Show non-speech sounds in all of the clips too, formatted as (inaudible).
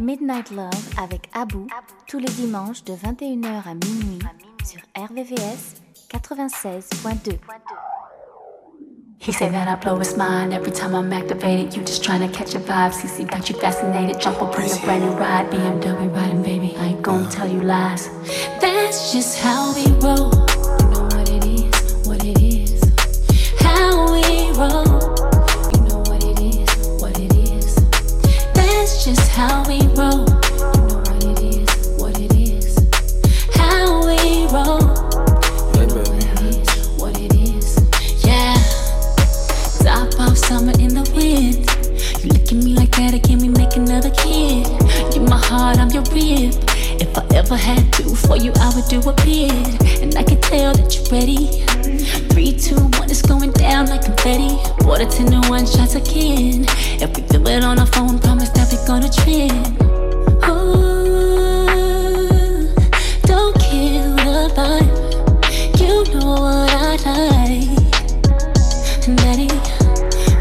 Midnight Love avec Abou tous les dimanches de 21h à minuit sur RVVS 96.2. He say that I blow his mind every time I'm activated. You just trying to catch a vibe. CC got you fascinated. Jump up in a brand new ride. BMW riding, baby. I ain't gonna tell you lies. That's just how we roll. how we roll. You know what it is, what it is. How we roll. You know what it is, what it is. Yeah. Top off summer in the wind. You look at me like that again, we make another kid. You my heart, I'm your rib. If I ever had to for you, I would do a bid. And I can tell that you're ready. Three, two, one, it's going down like confetti. Water 10 to 1, shots again. If we do it on our phone, promise that we're gonna trend. Ooh, don't kill the vibe. You know what I like. Daddy,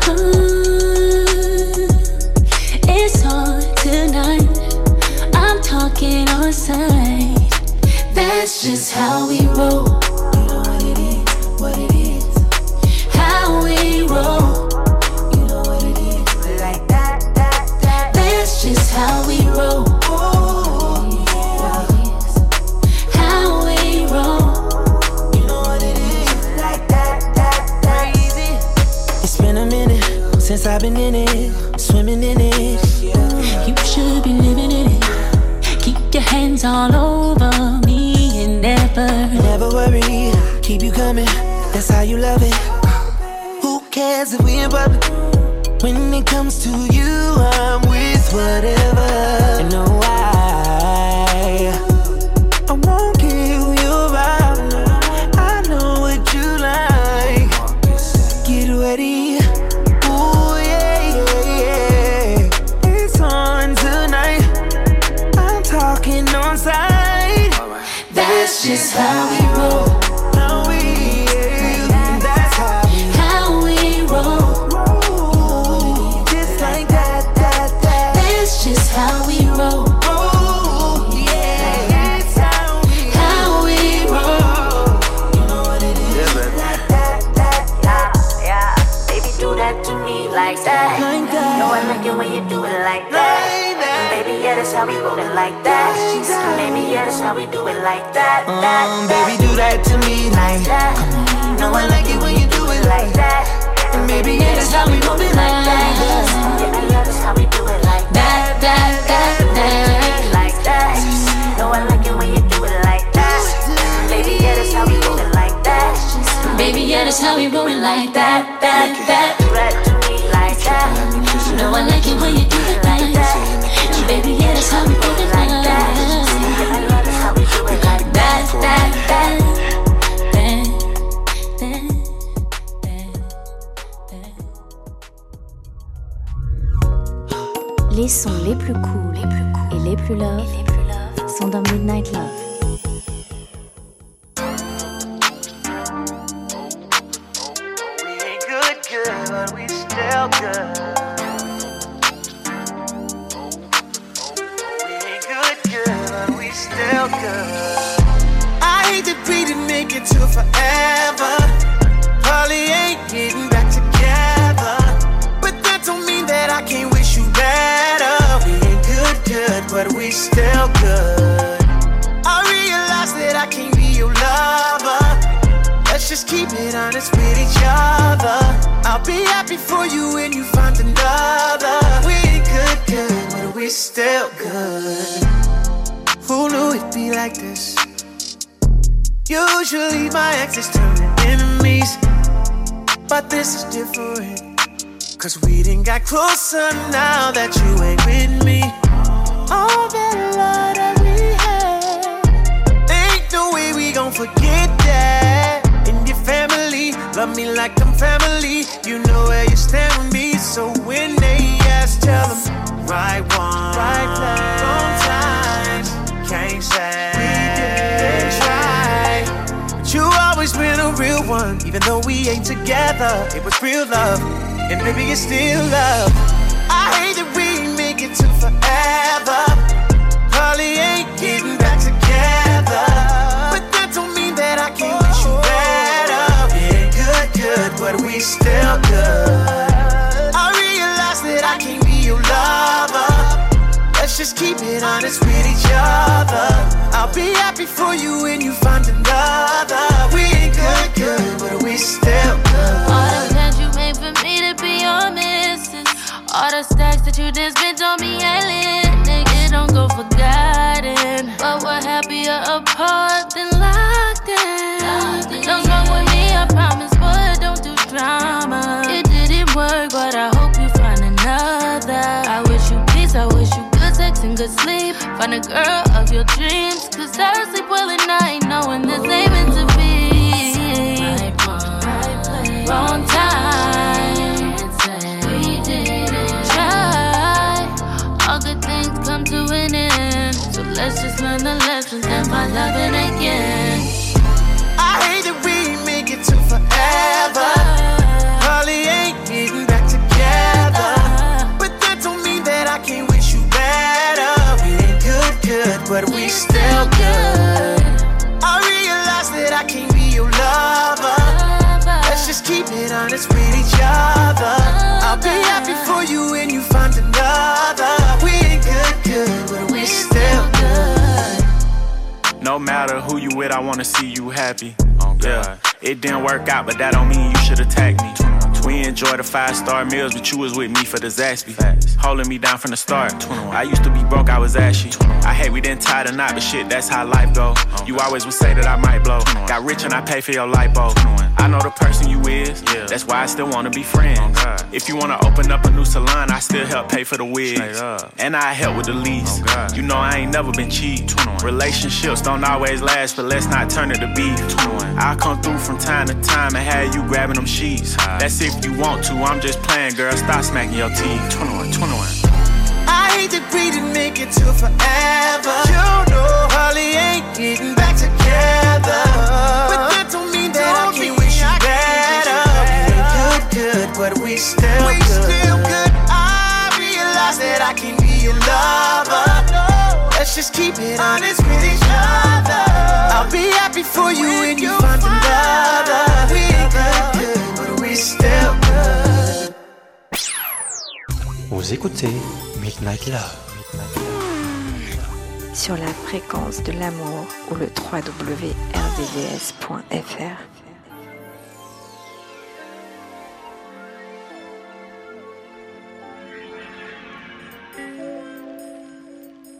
ooh, it's on tonight. I'm talking on sight. That's just how we roll. Find a girl of your dreams, cause I sleep well at night, with, I wanna see you happy. Oh, yeah, it didn't work out, but that don't mean you should attack me. We enjoy the five star meals, but you was with me for the Zaxby. Holding me down from the start. I used to be broke, I was ashy. I hate we didn't tie the knot, but shit, that's how life go. You always would say that I might blow. Got rich and I pay for your lipo. I know the person you is, yeah. that's why I still wanna be friends. If you wanna open up a new salon, I still help pay for the wigs. And I help with the lease. You know I ain't never been cheap. Relationships don't always last, but let's not turn it to beef. I'll come through from time to time and have you grabbing them sheets. That's if you want to, I'm just playing, girl. Stop smacking your teeth. 21, 21. I hate that we didn't make it to forever. You know, Holly ain't getting back together. But that don't mean that I can't wish you better. We ain't good, good, but we still we good. still good. I realize that I can be your lover. Let's just keep it honest with each other. I'll be happy for you when you find another. Vous écoutez Midnight Love. sur la fréquence de l'amour ou le www.rdvs.fr.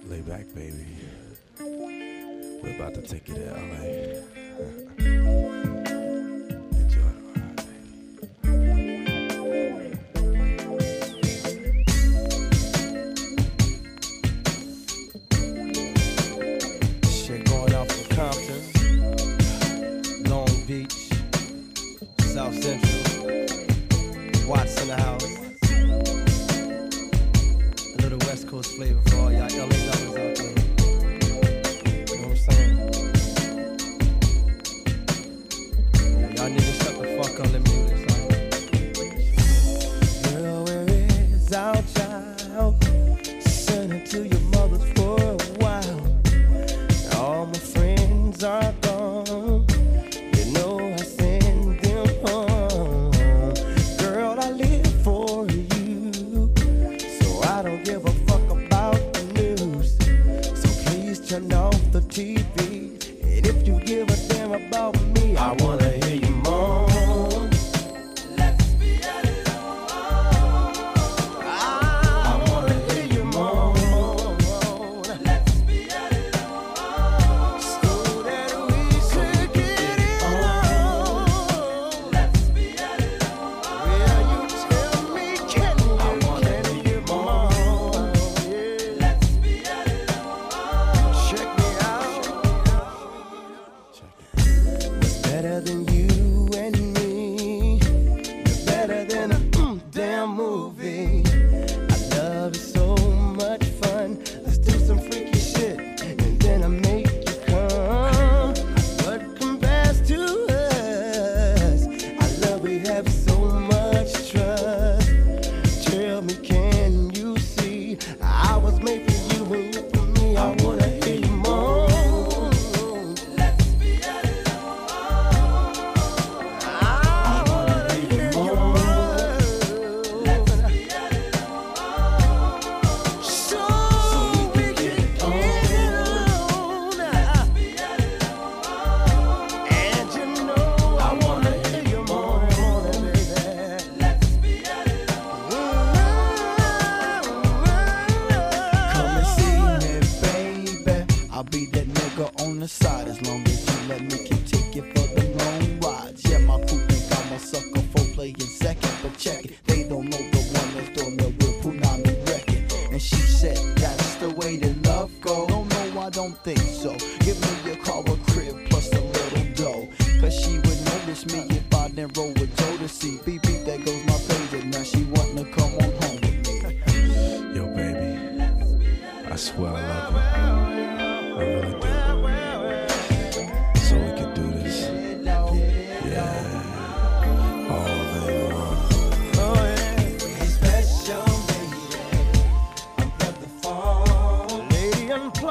Lay back, baby. We're about to take you to LA. (laughs) Watts in the house. A little West Coast flavor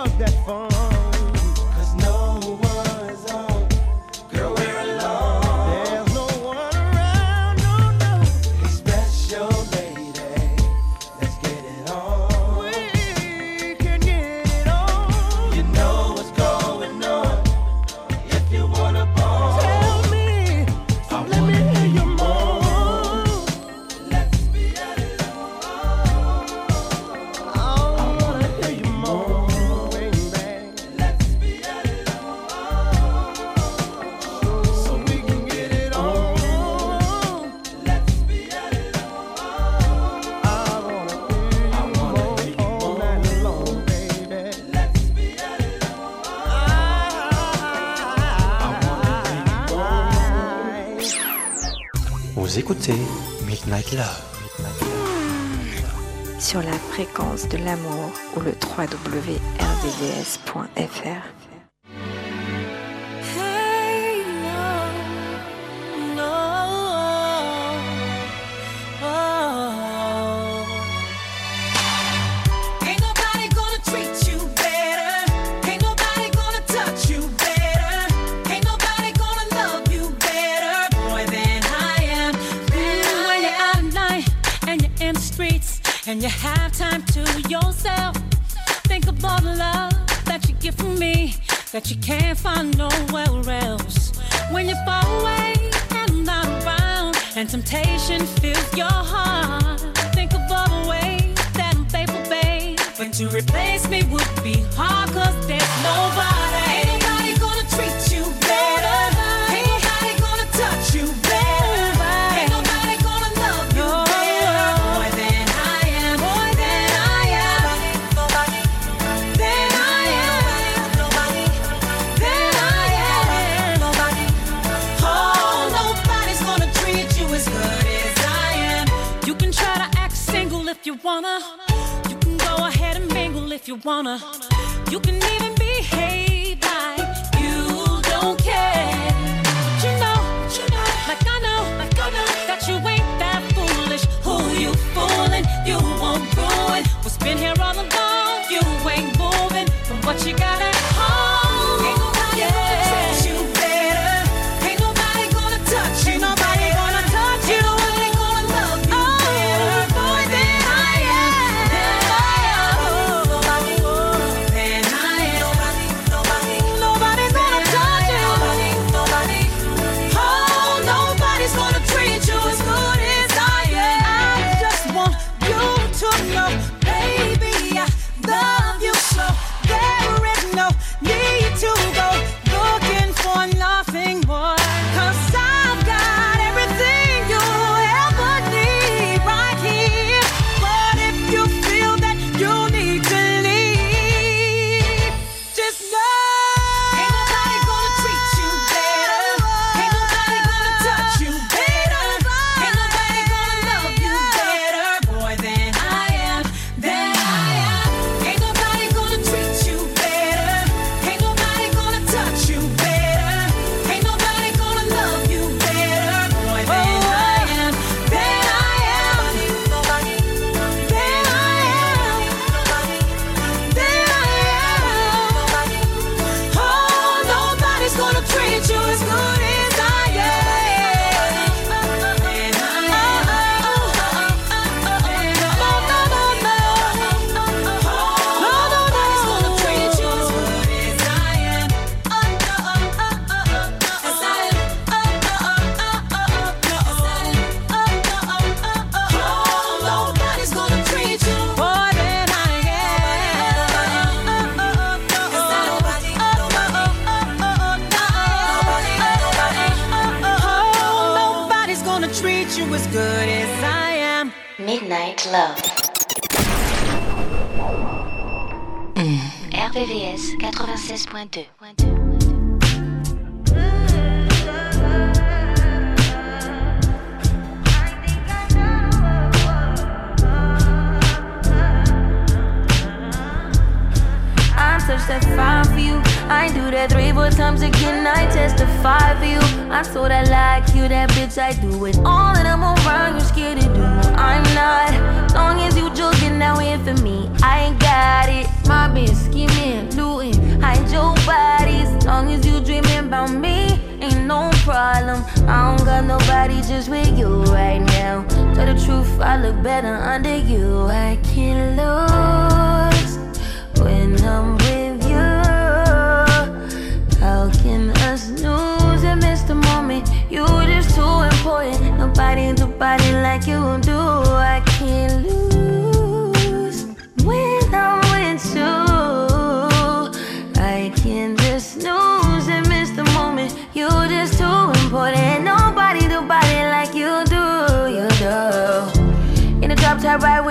was that fun? Sur la fréquence de l'amour ou le www.rdvs.fr.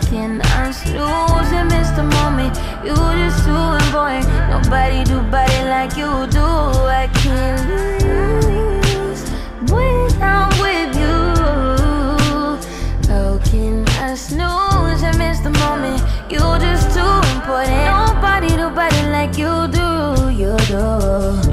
smoking. I'm snoozing, Mr. Mommy. You just too important. Nobody do body like you do. I can't lose when I'm with you. How can I snooze and miss the moment? You just too important. Nobody do body like you do. You do.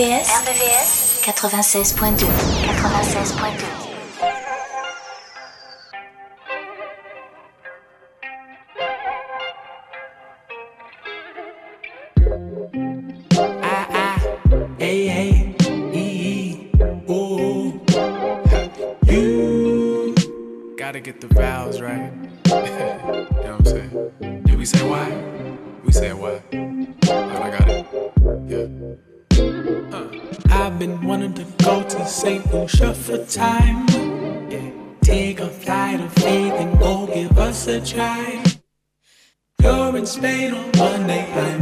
RVVS 96.2 96.2 get the value. time. Take a flight of faith and go give us a try. You're in Spain on Monday. I'm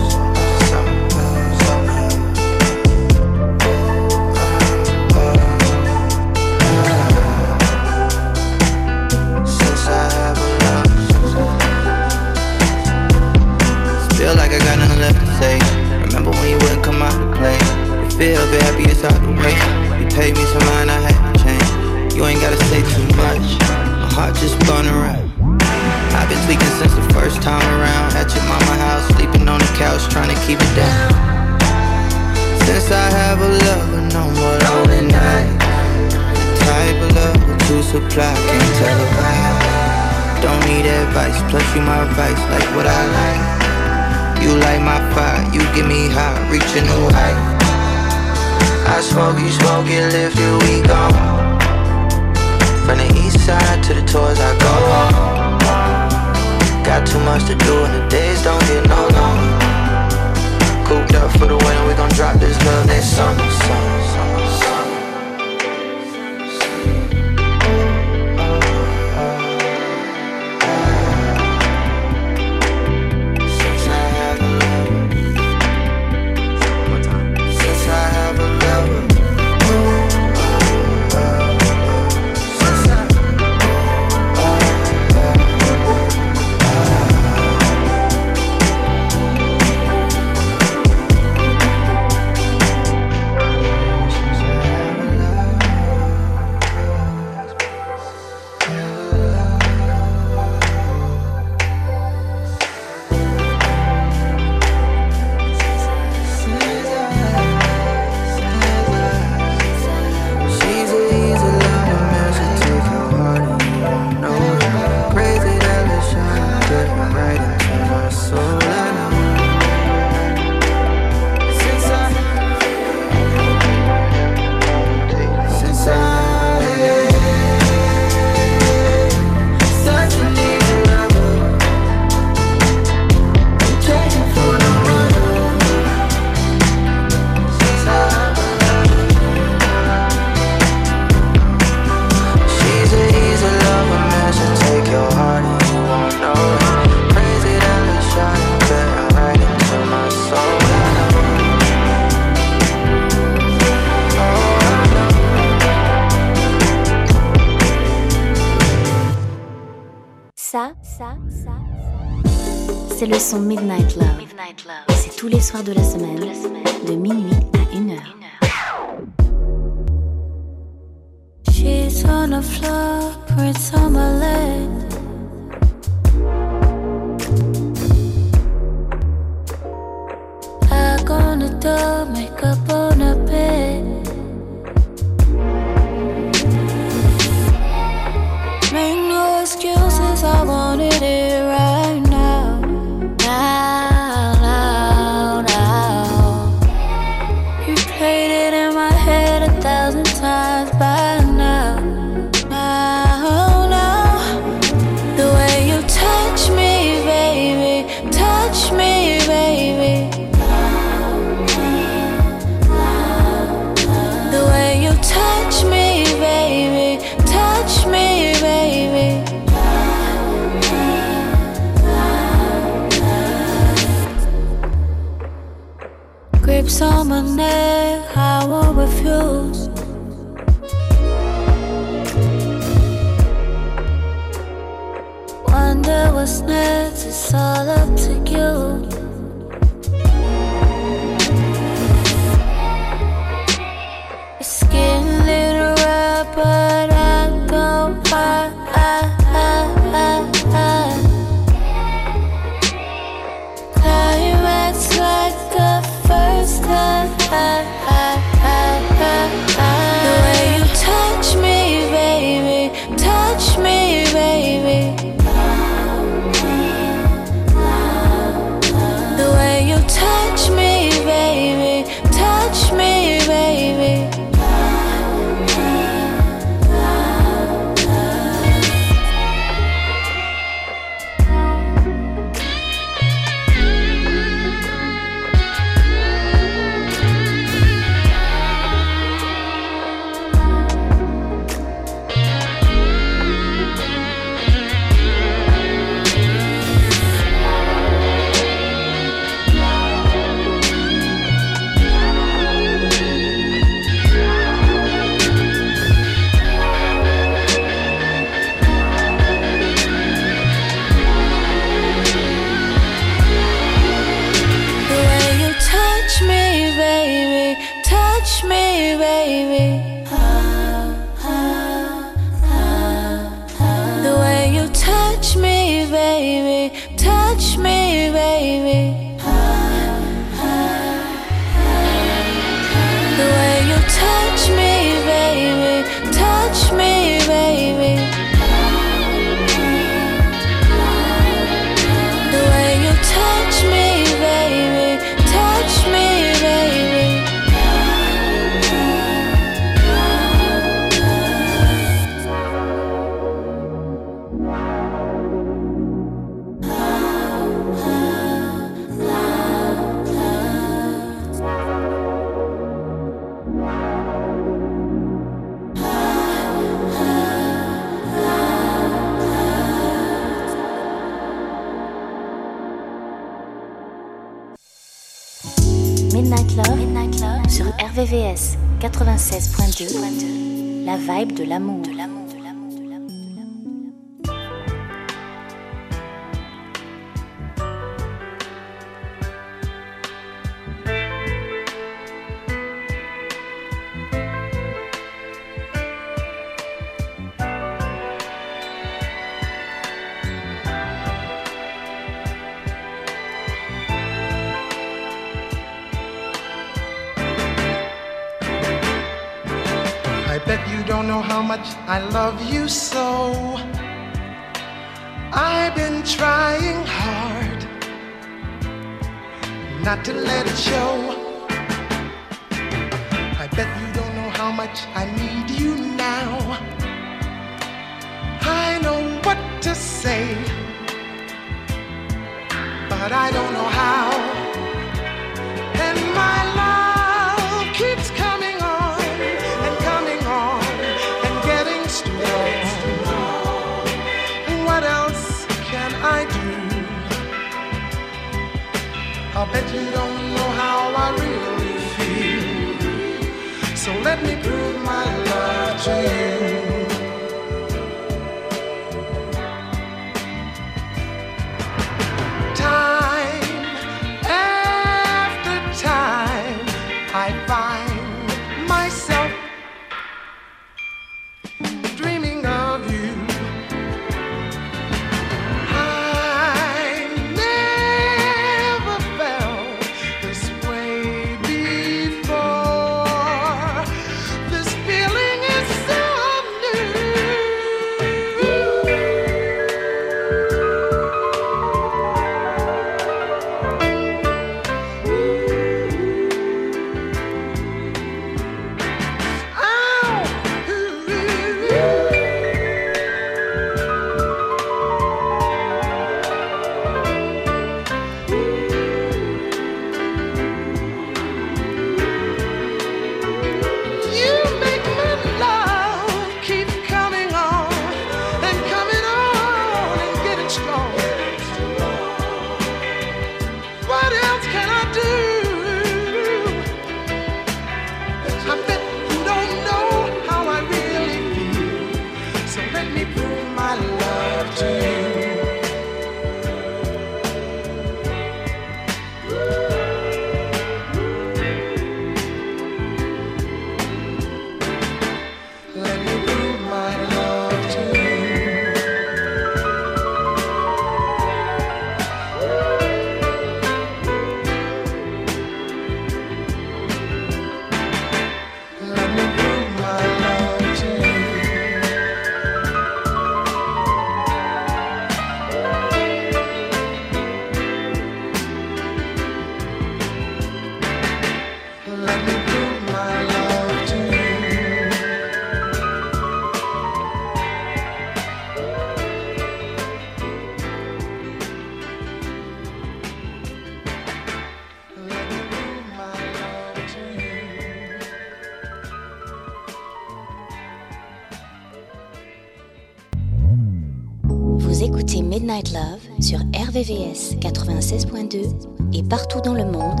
Love sur RVVS 96.2 et partout dans le monde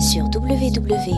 sur www.rvvs.fr.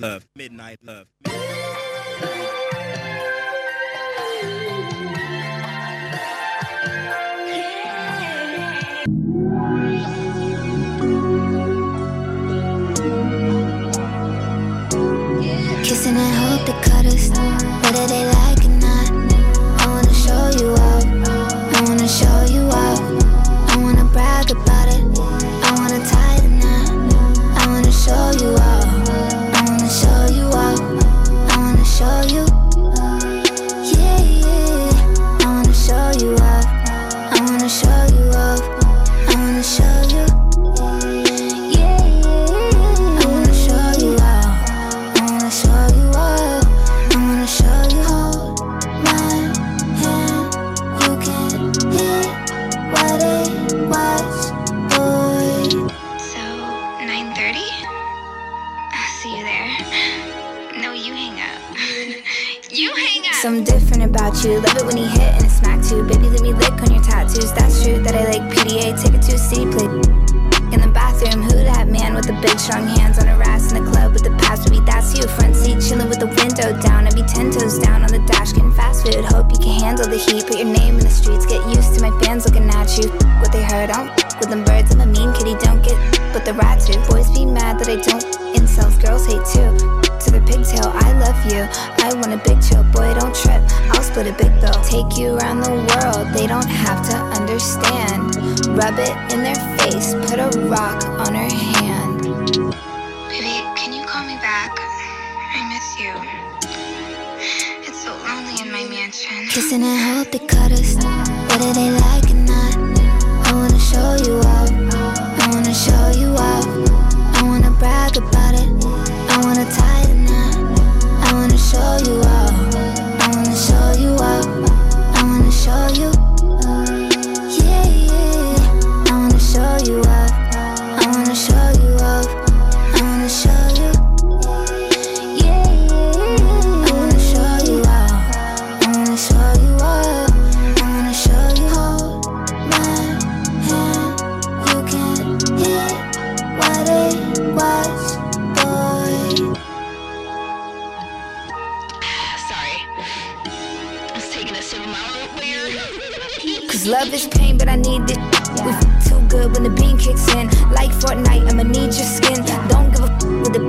type of split a big bill. Take you around the world, they don't have to understand. Rub it in their face, put a rock on her hand. Baby, can you call me back? I miss you. It's so lonely in my mansion. Kissing and they the cutters, whether they like or not. I wanna show you up, I wanna show you up, I wanna brag about it. kicks in. Like Fortnite, I'ma need your skin. Don't give a f with the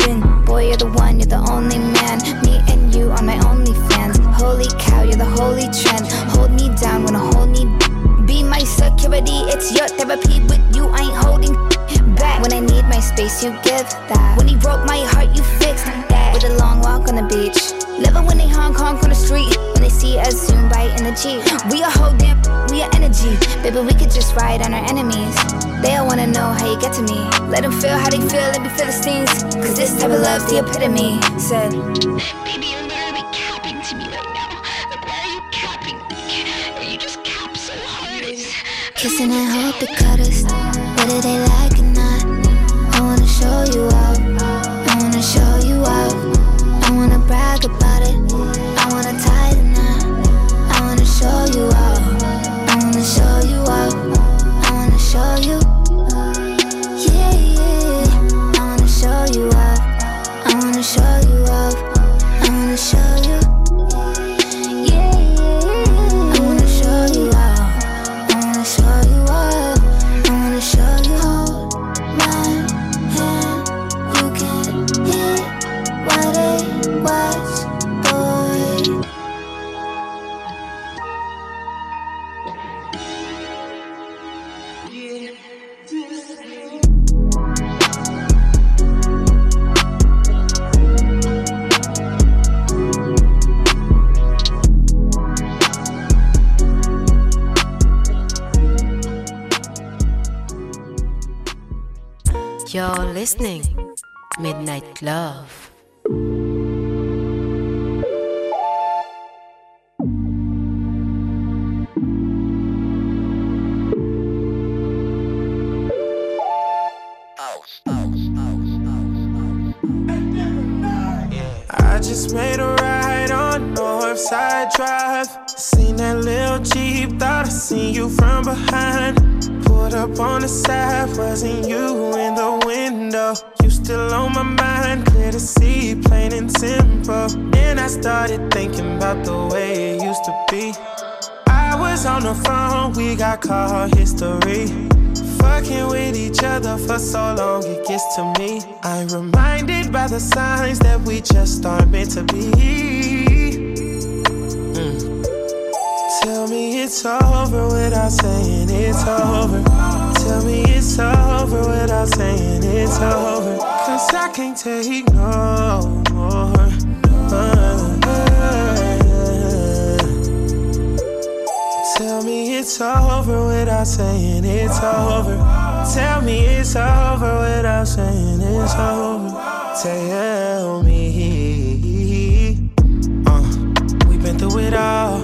bin. Boy, you're the one, you're the only man. Me and you are my only fans. Holy cow, you're the holy trend. Hold me down when I hold me. Be my security, it's your therapy. With you, I ain't holding back. When I need my space, you give that. When he broke my heart, you fixed that. With a long walk on the beach. Love when they Hong Kong on the street. When they see us soon right in the cheek. We are Baby, we could just ride on our enemies. They all wanna know how you get to me. Let them feel how they feel, let me feel the stings. Cause this type of love's the epitome. Said, Baby, you're literally capping to me right now. Like, why are you capping me? You just cap so hard. Kissing and hope it cut us. do they like on the side, wasn't you in the window? You still on my mind, clear to see, plain and simple. Then I started thinking about the way it used to be. I was on the phone, we got call history. Fucking with each other for so long, it gets to me. I'm reminded by the signs that we just aren't meant to be. Mm. Tell me it's over without saying it's over. Tell me it's over without saying it's over. Cause I can't take no more. Tell me it's over without saying it's over. Tell me it's over without saying it's over. Tell me. Uh, we've been through it all.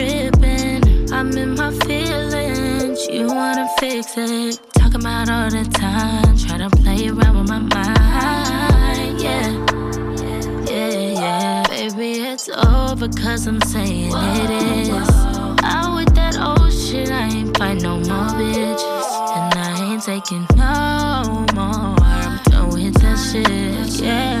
Tripping. I'm in my feelings, you wanna fix it. Talking about all the time, try to play around with my mind, yeah. Yeah, yeah. Baby, it's over cause I'm saying it is. Out with that old shit, I ain't fight no more bitches. And I ain't taking no more. I'm done with that shit. Yeah,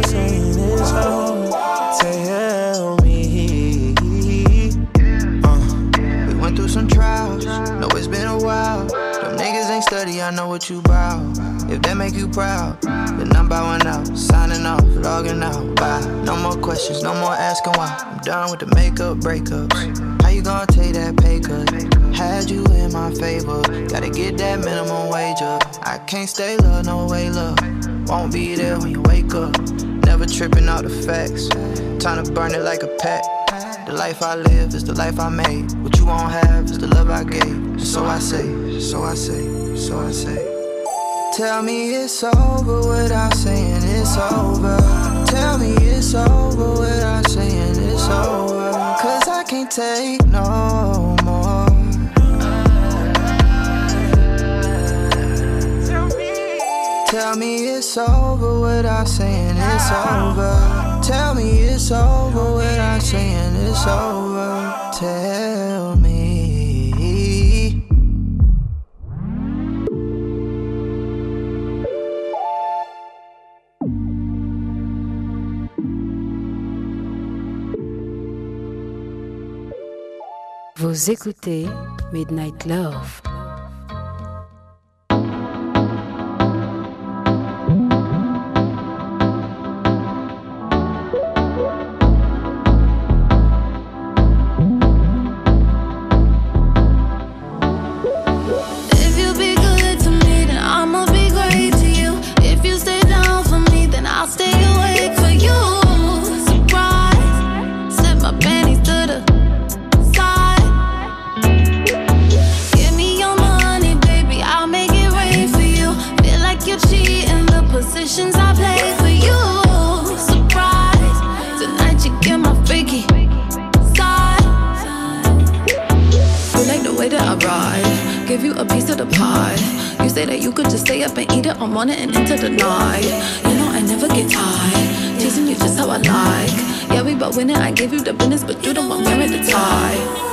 I know what you bout. If that make you proud, then I'm bowing out, signing off, logging out. Bye. No more questions, no more asking why. I'm done with the makeup breakups. How you gonna take that pay cut? Had you in my favor, gotta get that minimum wage up. I can't stay low, no way, love. Won't be there when you wake up. Never tripping out the facts. Time to burn it like a pack. The life I live is the life I made. What you won't have is the love I gave. So I say, so I say, so I say. Tell me it's over without saying it's over. Tell me it's over without saying it's over. Cause I can't take no more. Tell me it's over without saying it's over. Tell me it's over without saying it's over. Tell me. Vous écoutez Midnight Love. give you a piece of the pie. You say that you could just stay up and eat it on morning and into the night. You know I never get tired, teasing you just how I like. Yeah, we bout winning, I give you the business, but you don't want me with the tie.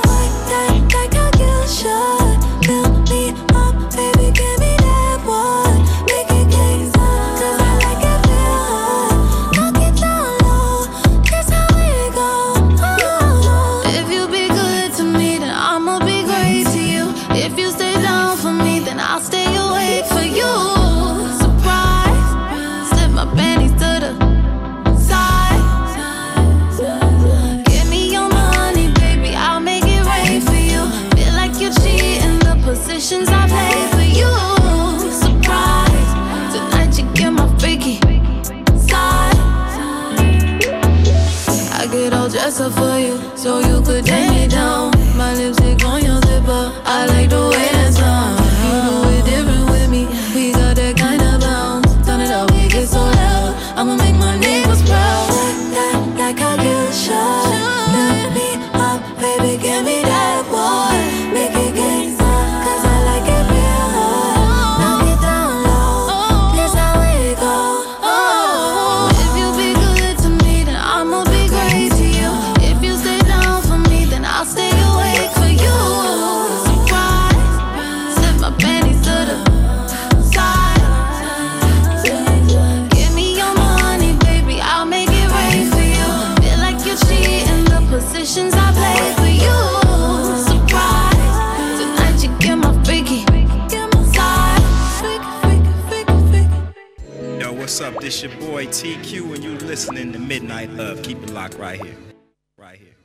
here.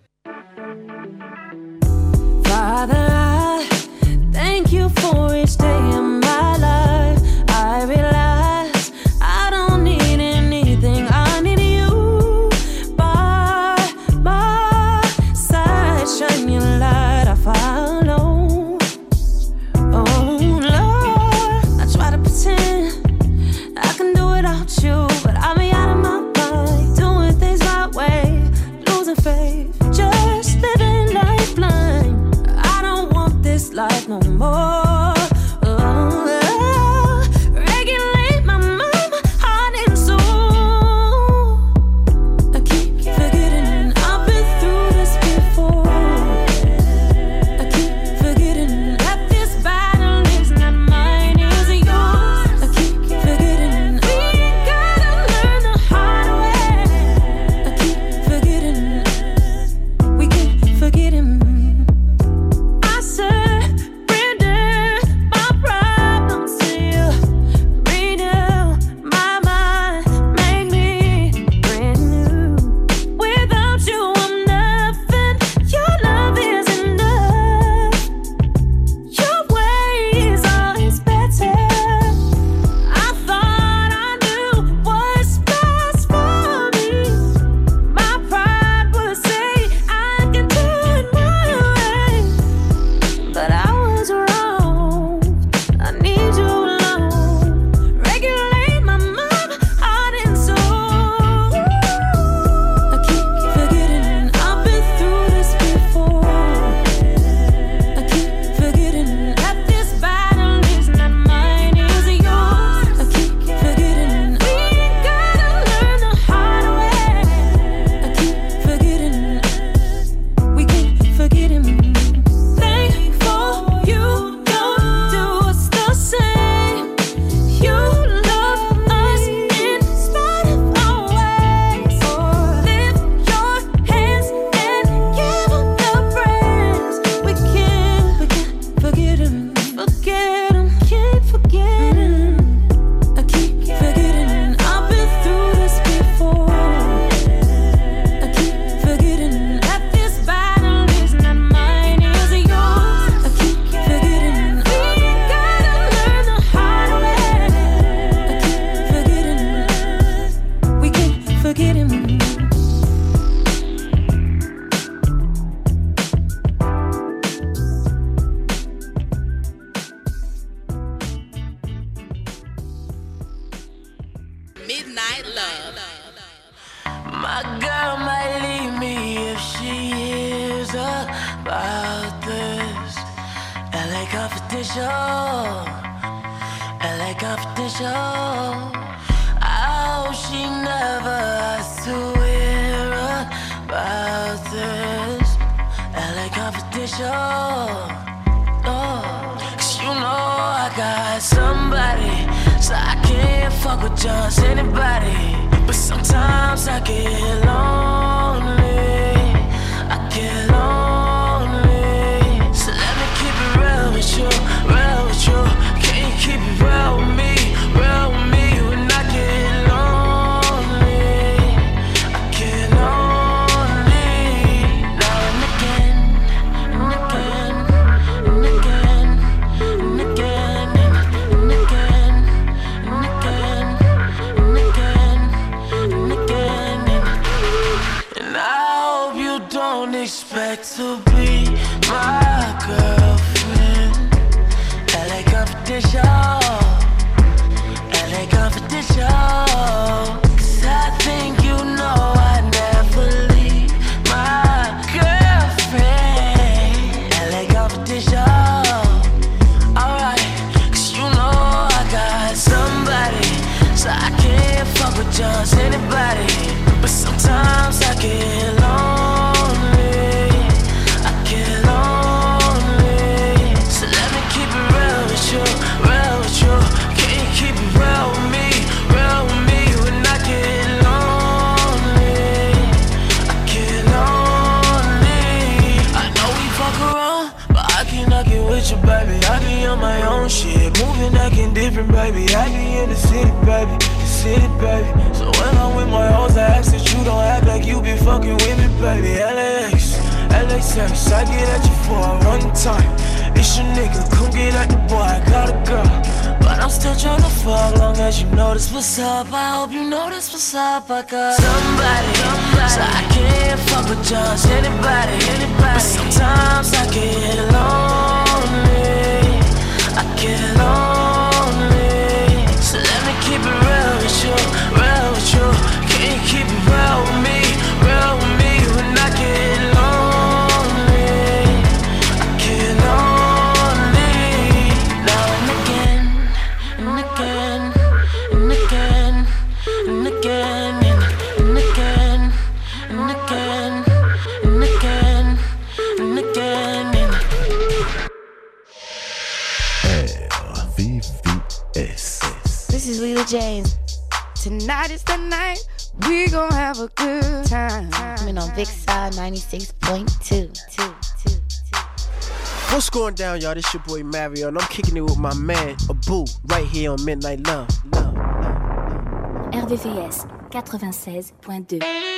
going down, y'all. This your boy Mario, and I'm kicking it with my man, Abu, right here on Midnight Love. Love, love, love. RVVS 96.2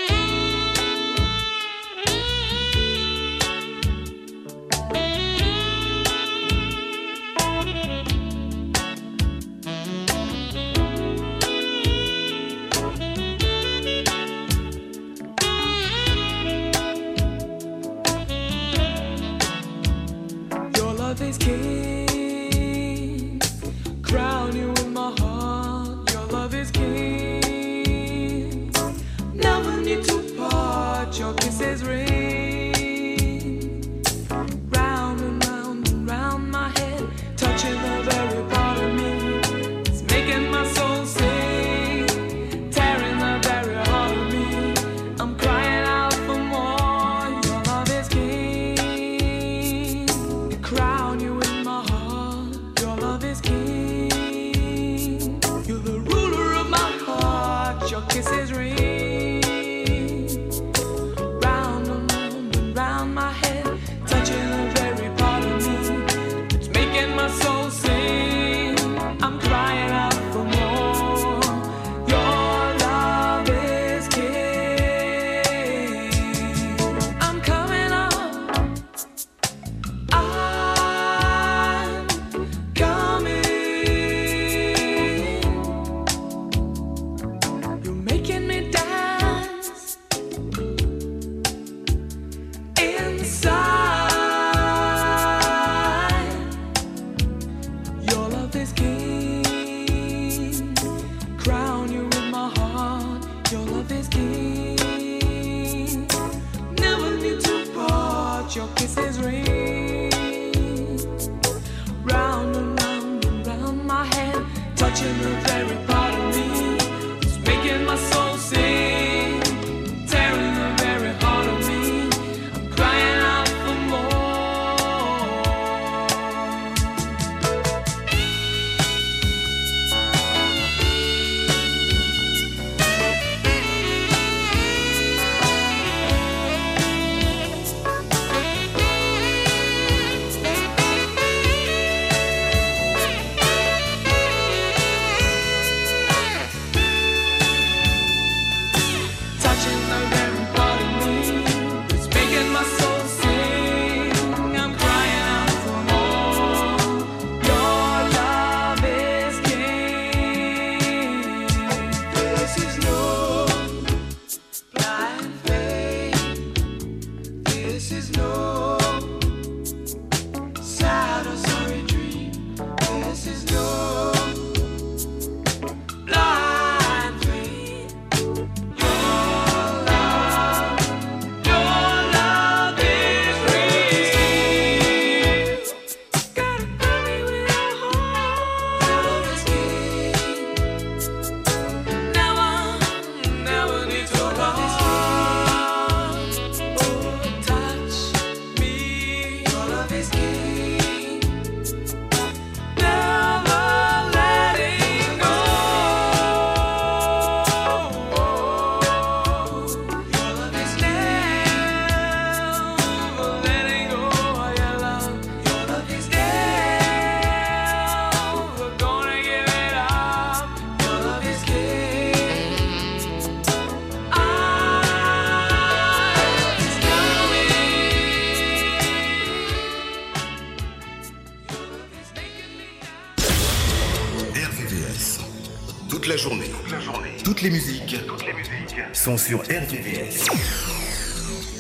les musiques, toutes les musiques sont sur RVVS.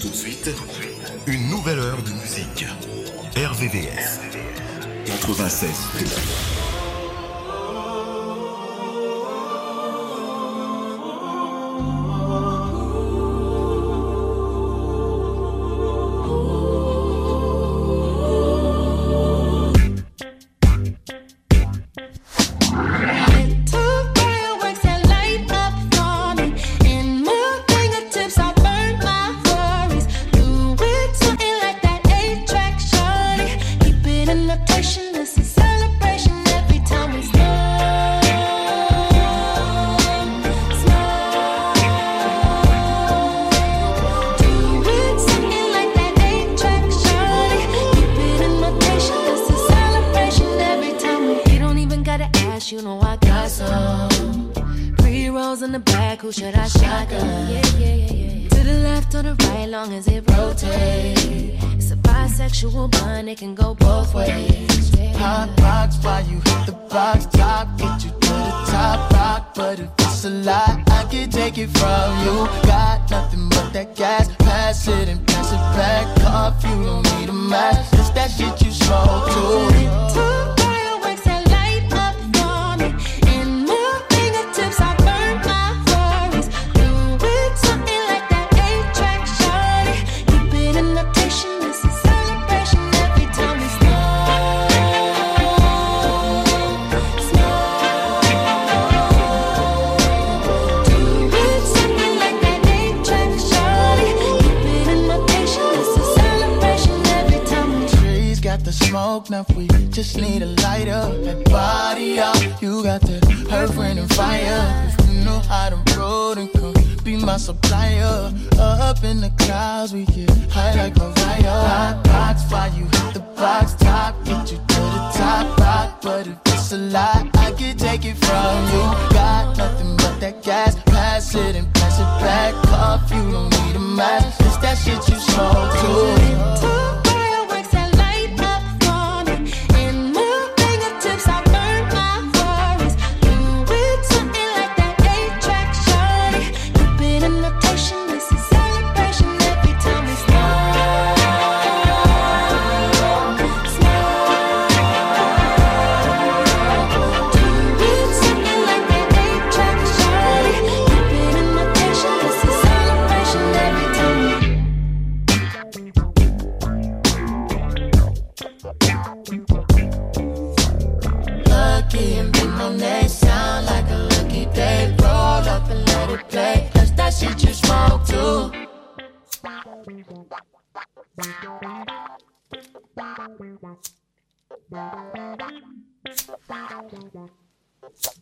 Tout de suite, une nouvelle heure de musique. RVVS 96. in the clouds, we get high like Mariah. Hot box, why you hit the box top? Get you to the top rock, but if it's a lie, I can take it from you. Got nothing but that gas, pass it and pass it back. Off, you don't need a mask. It's that shit you smoke too.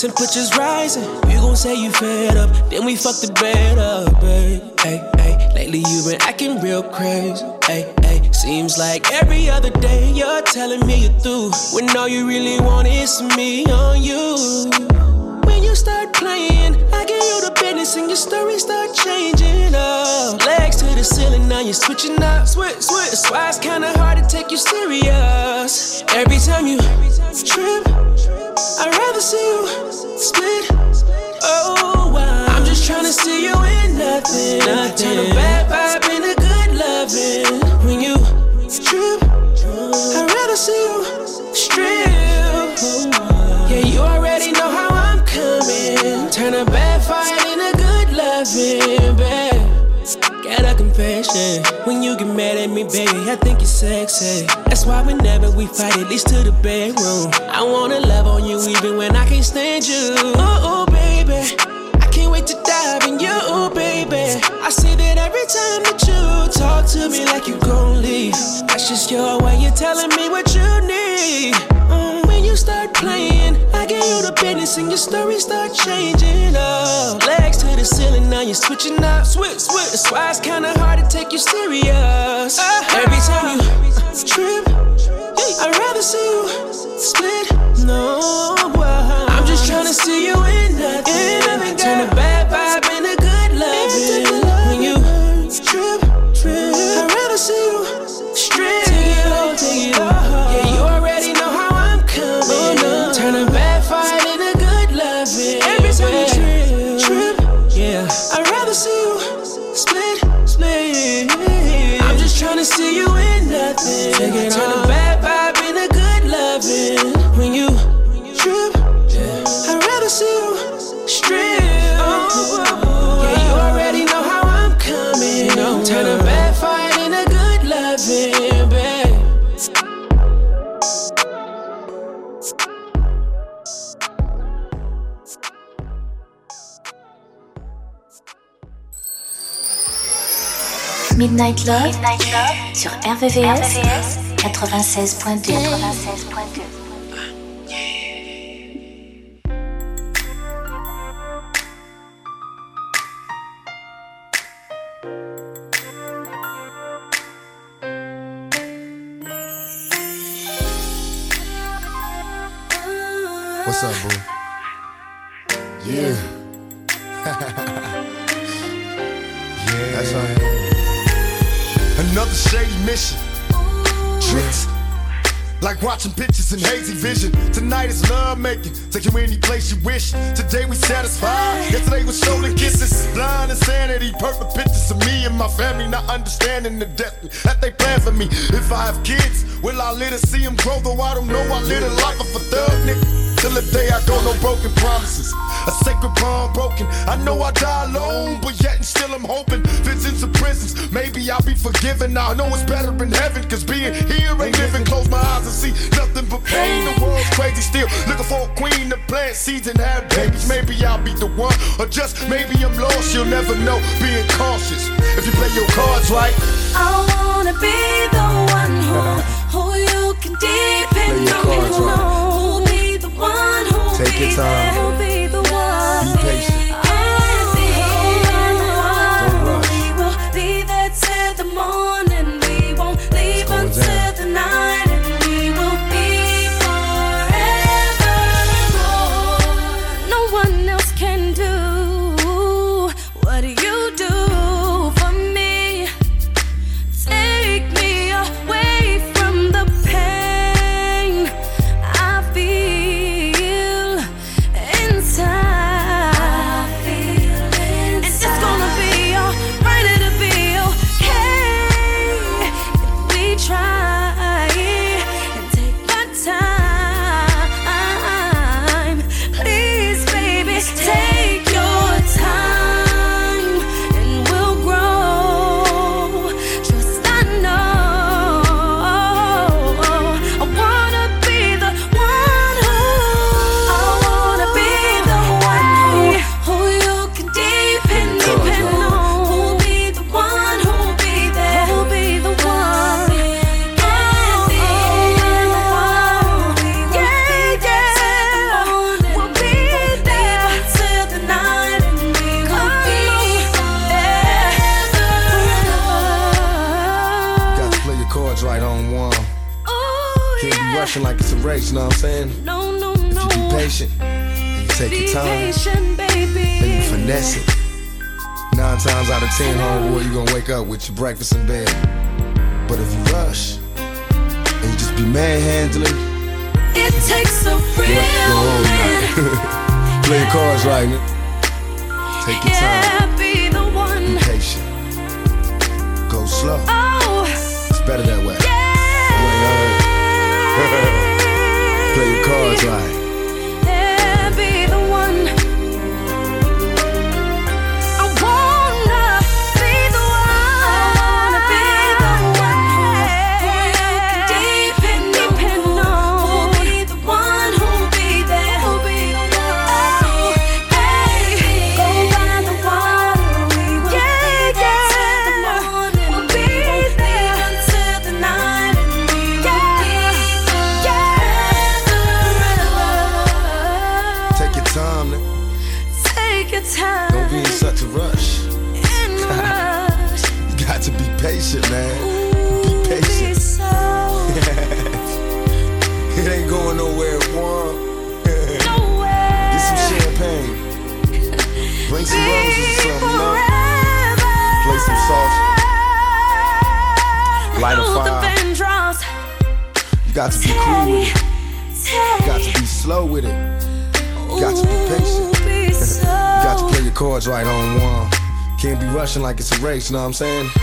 Temperatures rising. You gon' say you fed up. Then we fuck the bed up, babe. Hey, hey. Lately you been acting real crazy. Hey, hey. Seems like every other day you're telling me you're through. When all you really want is me on you. When you start playing, I give you the business and your story start changing up. Legs to the ceiling, now you're switching up. Switch, switch. That's why it's kinda hard to take you serious. Every time you trip, I'd rather see you split. Oh, wow. I'm just trying to see you in nothing. Turn a bad vibe into good loving. When you trip, I'd rather see you strip. Yeah, you already know how I'm coming. Turn a bad fight into good loving, babe. Got a confession. When you get mad at me, baby, I think you're sexy. That's why whenever we fight, at least to the bedroom. I wanna love on you even when I can't stand you. Oh, baby. I can't wait to dive in you, baby. I see that every time that you talk to me like you gon' leave. That's just your way of telling me what you need. Start playing, I give you the business and your story start changing up. Legs to the ceiling, now you're switching up. Switch, switch. That's why it's kinda hard to take you serious. Every time you uh, trip, I'd rather see you split. No, I'm just trying to see you in nothing. Turn a bad vibe into good loving. When you trip, trip, I'd rather see you To see you in nothing. Turn a bad vibe into good loving. When you trip, I'd rather see you strip. Yeah, you already know how I'm coming. Turn a bad fight into good loving, Midnight Love, sur RVVS, 96.2 96.2 What's up, boo? Yeah. (laughs) yeah. That's right. Another shady mission. Tricks. Like watching pictures in hazy vision. Tonight is love making. Take you any place you wish. Today we satisfied. Yesterday was stolen kisses. Blind insanity. Perfect pictures of me and my family. Not understanding the depth that they plan for me. If I have kids, will I live to see them grow? Though I don't know I live a life of a thug nigga. Till the day I go, no broken promises. A sacred bond broken. I know I die alone, but yet and still I'm hoping. Visions of prisons, maybe I'll be forgiven. I know it's better in heaven, cause being here ain't living. Close my eyes and see nothing but pain. The world's crazy still. Looking for a queen to plant seeds and have babies. Maybe I'll be the one, or just maybe I'm lost. You'll never know. Being cautious. If you play your cards right, I wanna be the one who, who you can depend on. Who rushing like it's a race, you know what I'm saying?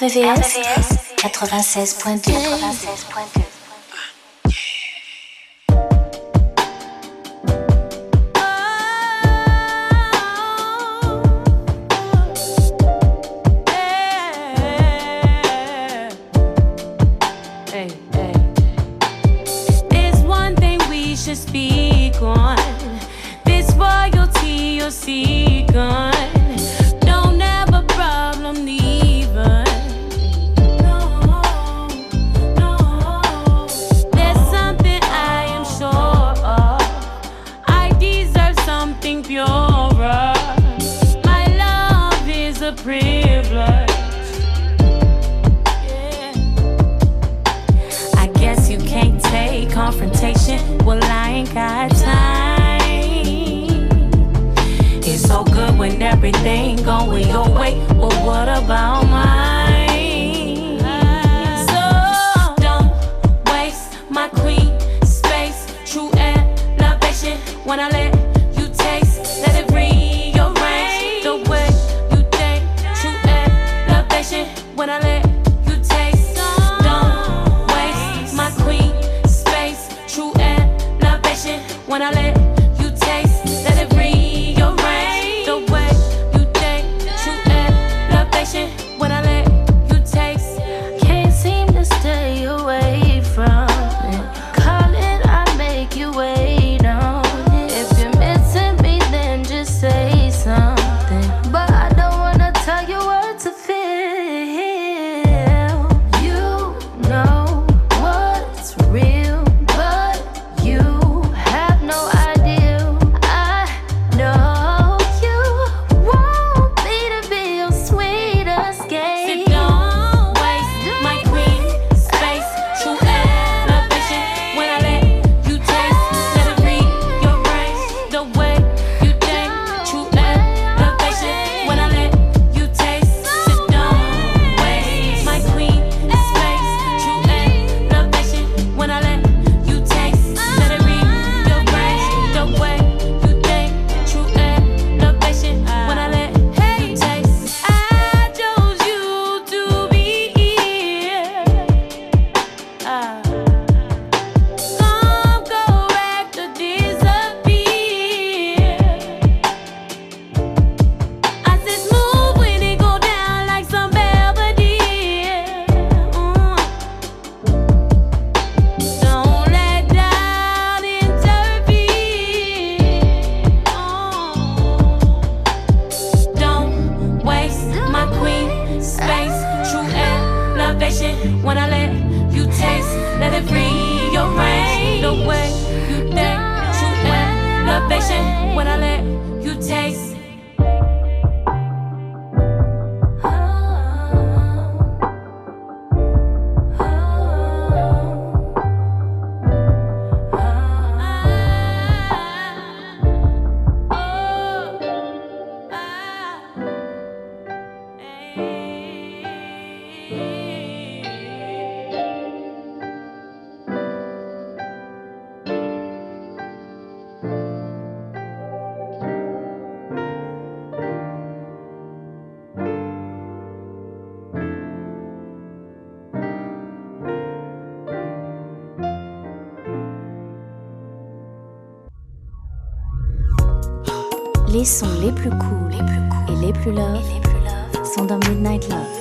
RVVS 96.2. 96.2. Les sons les plus cool, les plus cool et les plus love, les plus love sont dans Midnight Love.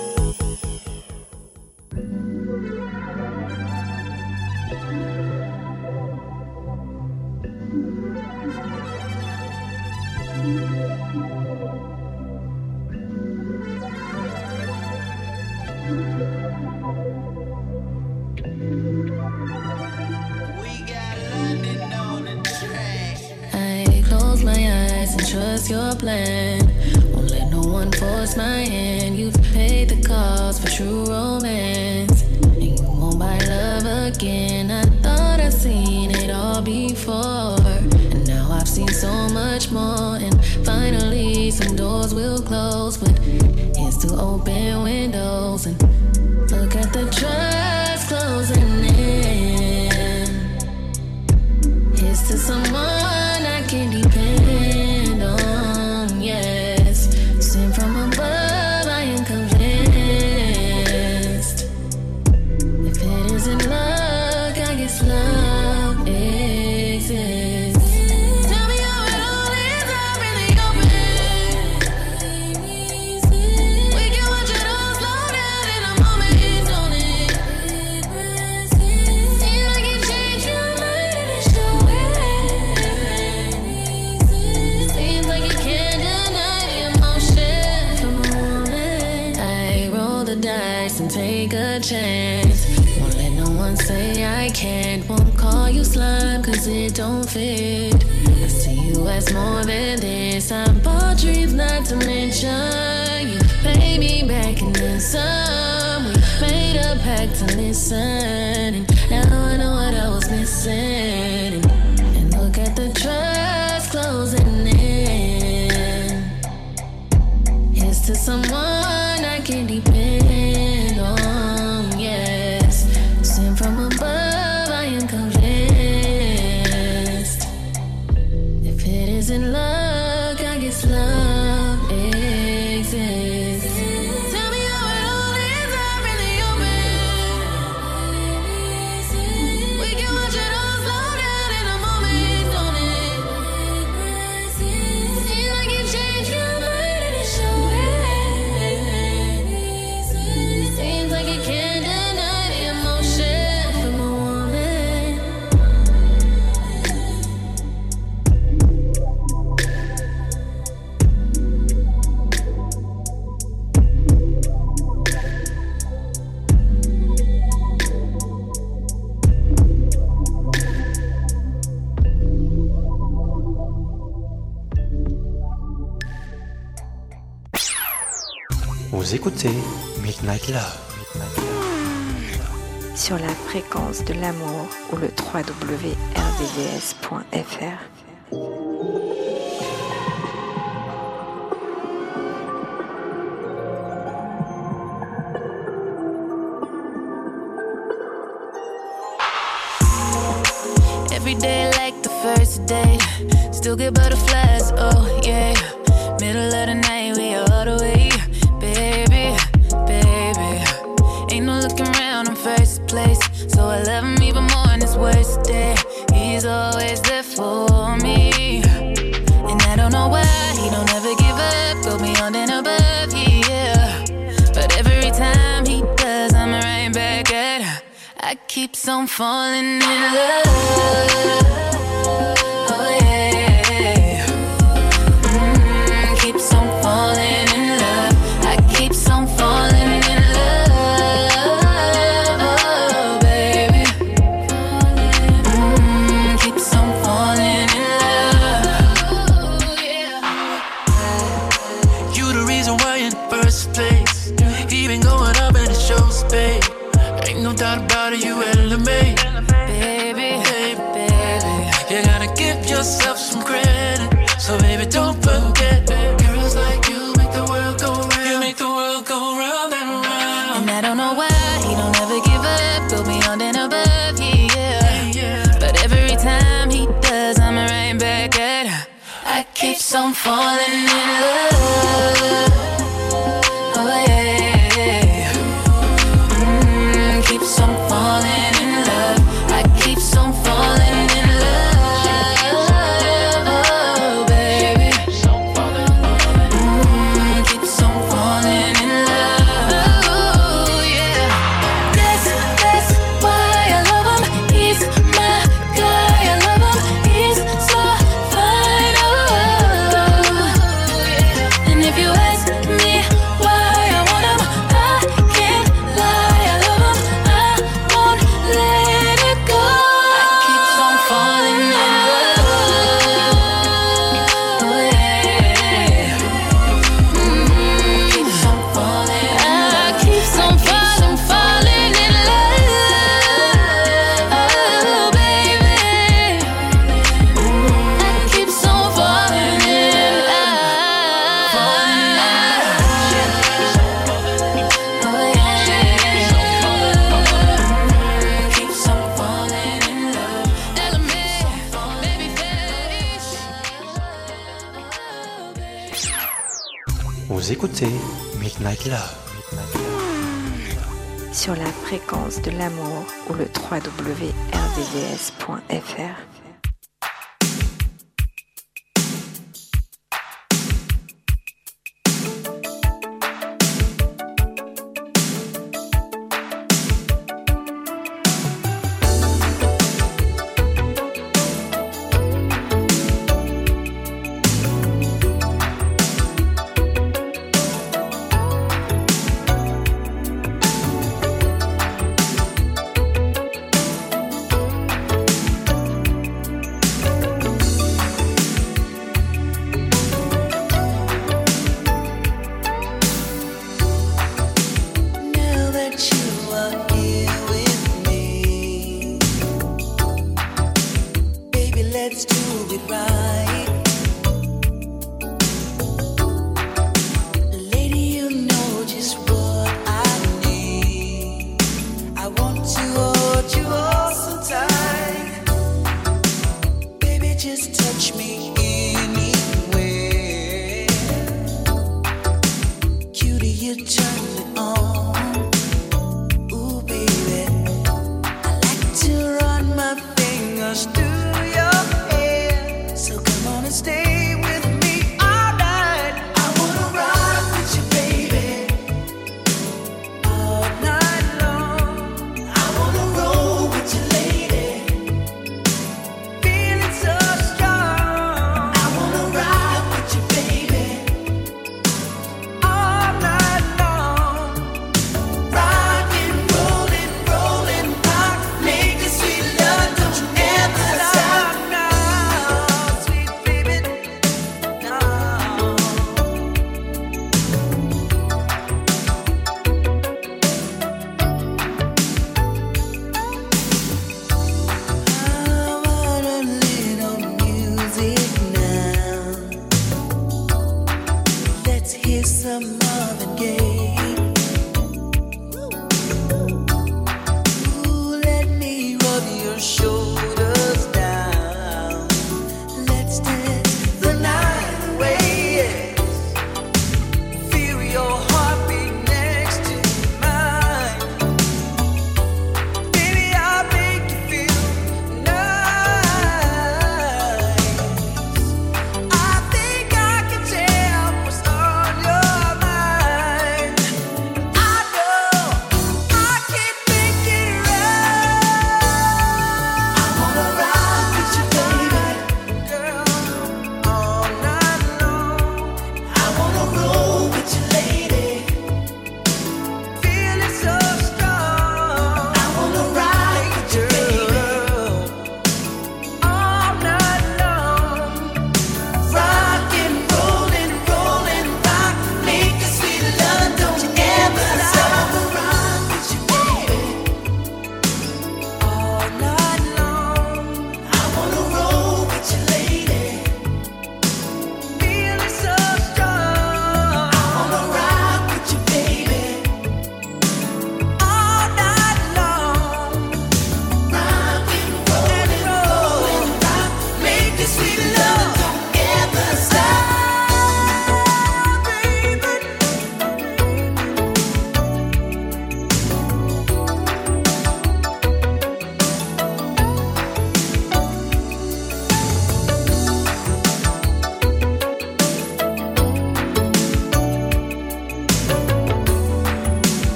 www.rdvs.fr.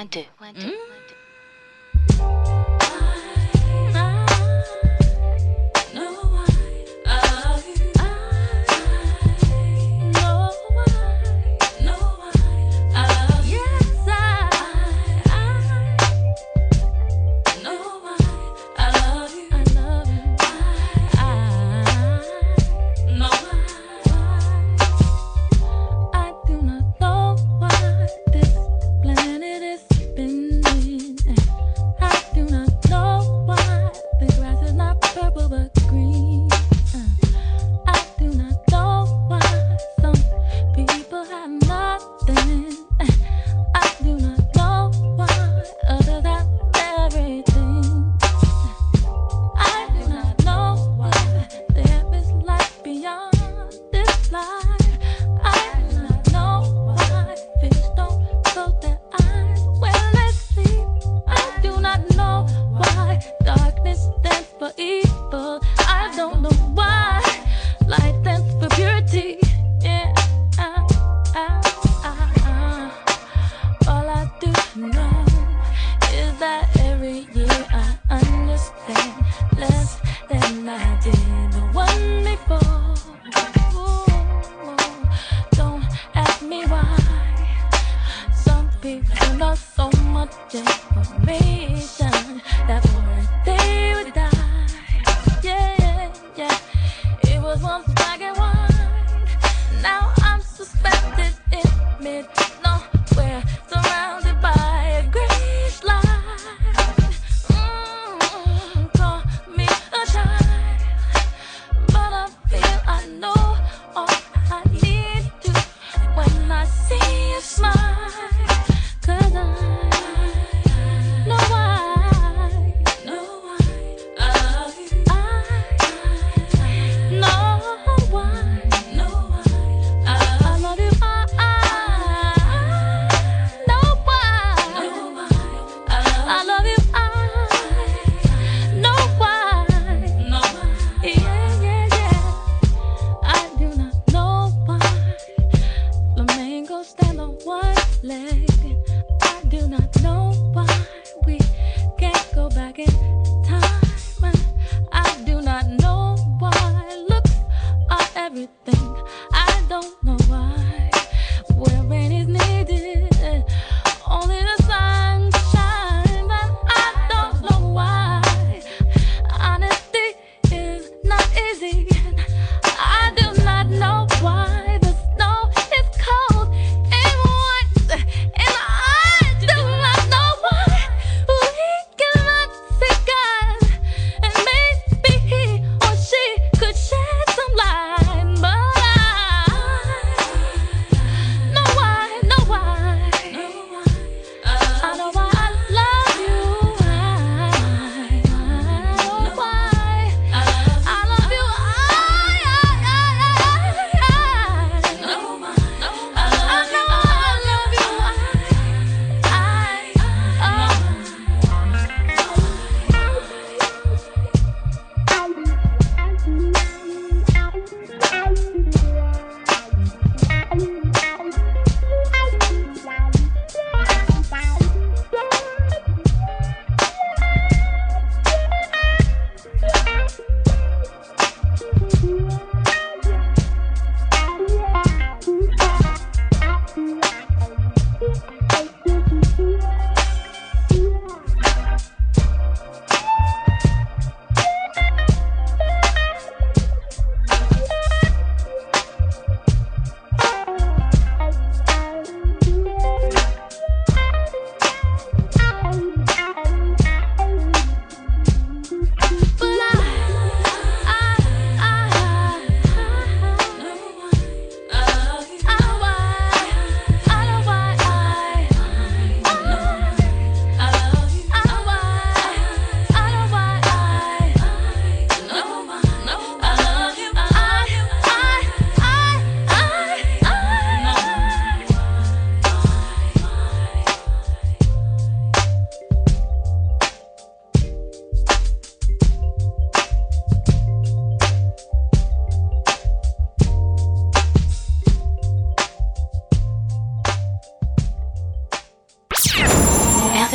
96.2.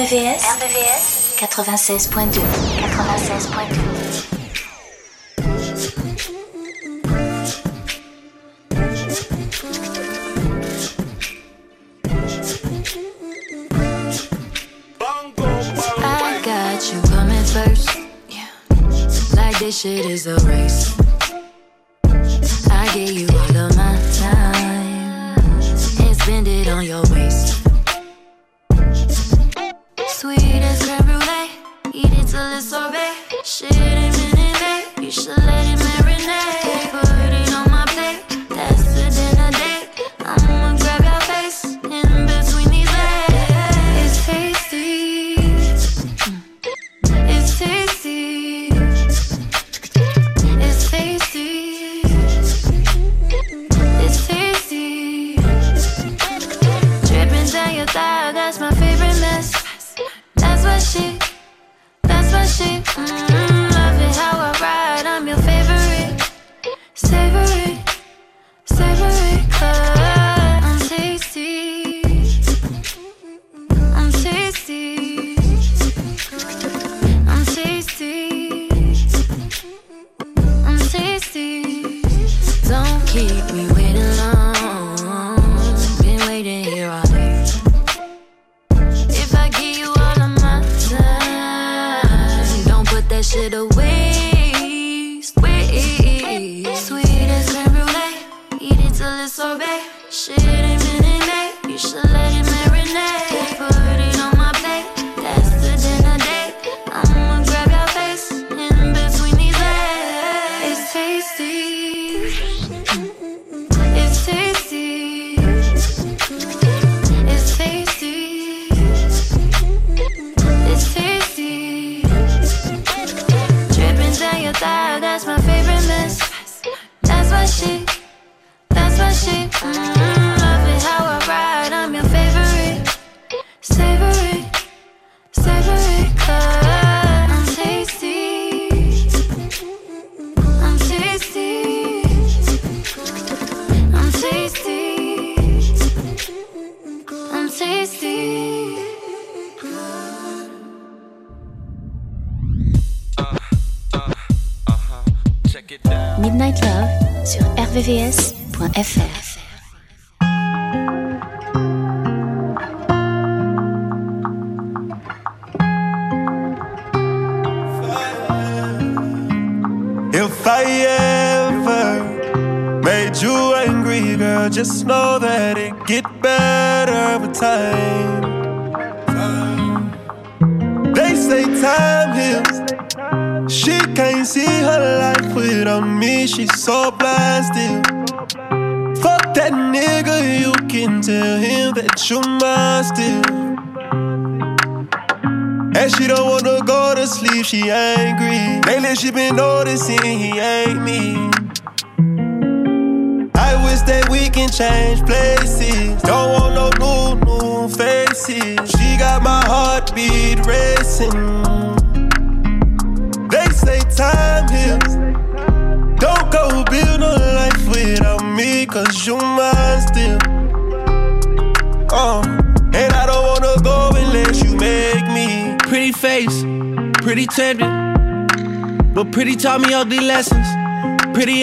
RVVS, RVVS 96.2 96.2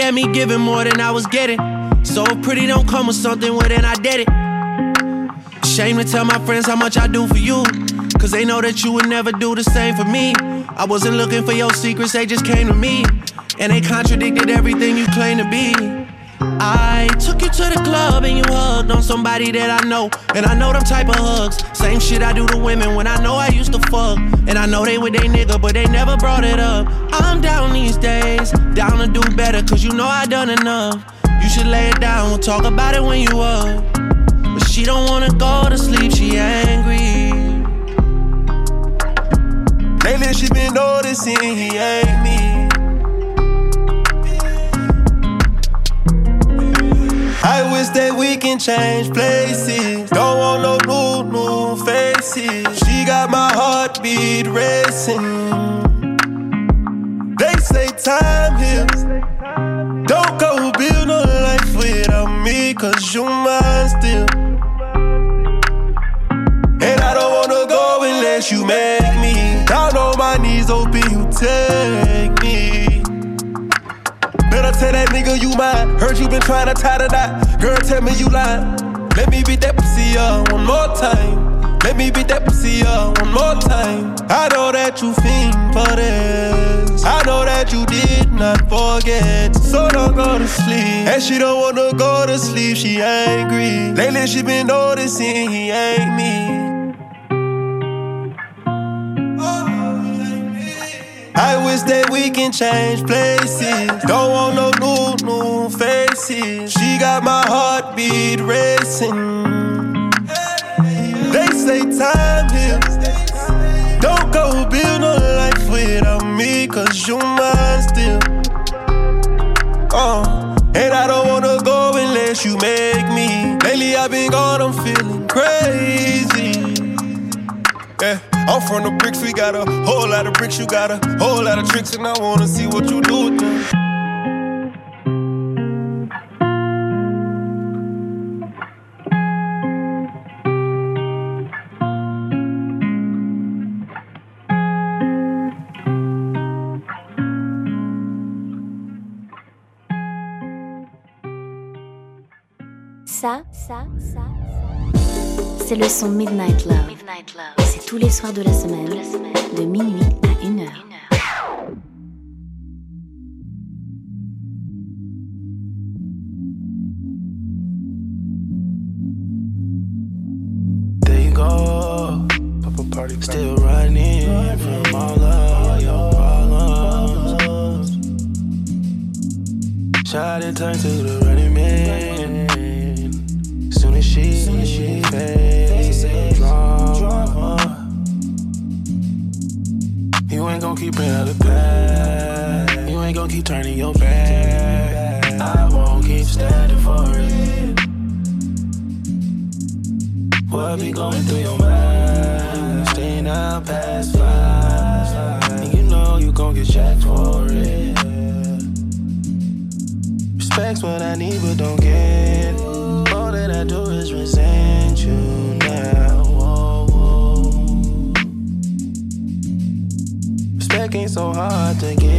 had me giving more than I was getting. So pretty don't come with something, well then I did it. Shame to tell my friends how much I do for you. Cause they know that you would never do the same for me. I wasn't looking for your secrets, they just came to me. And they contradicted everything you claim to be. I took you to the club and you hugged on somebody that I know. And I know them type of hugs. Same shit I do to women when I know I used to fuck. And I know they with they nigga, but they never brought it up. I'm down these days, down to do better, cause you know I done enough. You should lay it down, we'll talk about it when you up. But she don't wanna go to sleep, she angry. Lately she been noticing he ain't me. Wish that we can change places. Don't want no new, new faces. She got my heartbeat racing. They say time heals. Don't go build no life without me, cause you mine still. And I don't wanna go unless you make me. Down on my knees, hoping you take nigga you mine. Heard you been trying to tie the knot. Girl, tell me you lying. Let me beat that pussy up one more time. Let me beat that pussy up one more time. I know that you fiend for this. I know that you did not forget. So don't go to sleep. And she don't wanna go to sleep, she angry. Lately she been noticing he ain't me. I wish that we can change places. Don't want no new, my heartbeat racing. They say time heals. Don't go build no life without me, cause you mine still. Uh, and I don't wanna go unless you make me. Lately I've been gone, I'm feeling crazy. Yeah, I'm from the bricks, we got a whole lot of bricks, you got a whole lot of tricks, and I wanna see what you do with them. Ça, ça, ça, ça. C'est le son Midnight Love. Midnight Love. C'est tous les soirs de la semaine, de, la semaine. de minuit à 1h. Still running from all of your problems. Shot it, turn to the she, soon as she fades, fades drama. drama. You ain't gon' keep it out of the You ain't gon' keep turning your back. I won't keep standing for it. What be going through your mind? Staying out past five. And you know you gon' get checked for it. Respect's what I need, but don't get so hard to get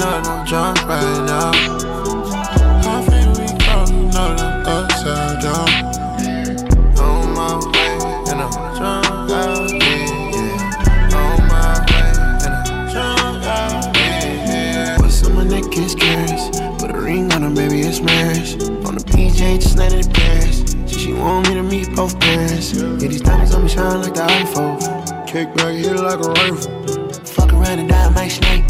I'm drunk right now. I feel we go, you know upside down. On my way, and I'm drunk out here. On my way, and I'm drunk out here. Put some on that kiss. Put a ring on her, baby, it's. On the PJ, just in she want me to meet both. Yeah, these diamonds like the iPhone. Kick back, here like a rifle. Fuck around and die, my snake.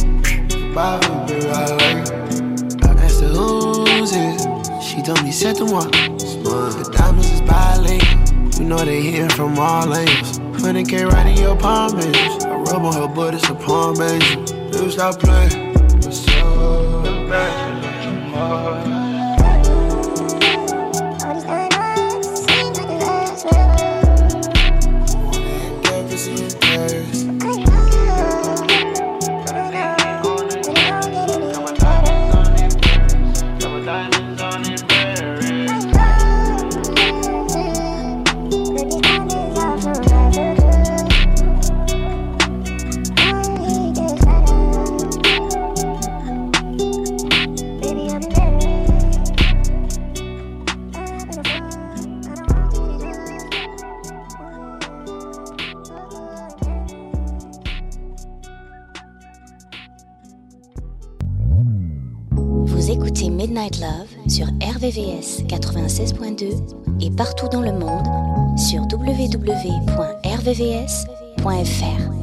Bah oui, girl, I like I asked her who's it? She told me set them up Smart. The diamonds is bilingual You know they hitting from all angles. 100k right in your palm angels I rub on her butt, it's a palm angel. Dude, stop playing. What's up? bad www.evs.fr.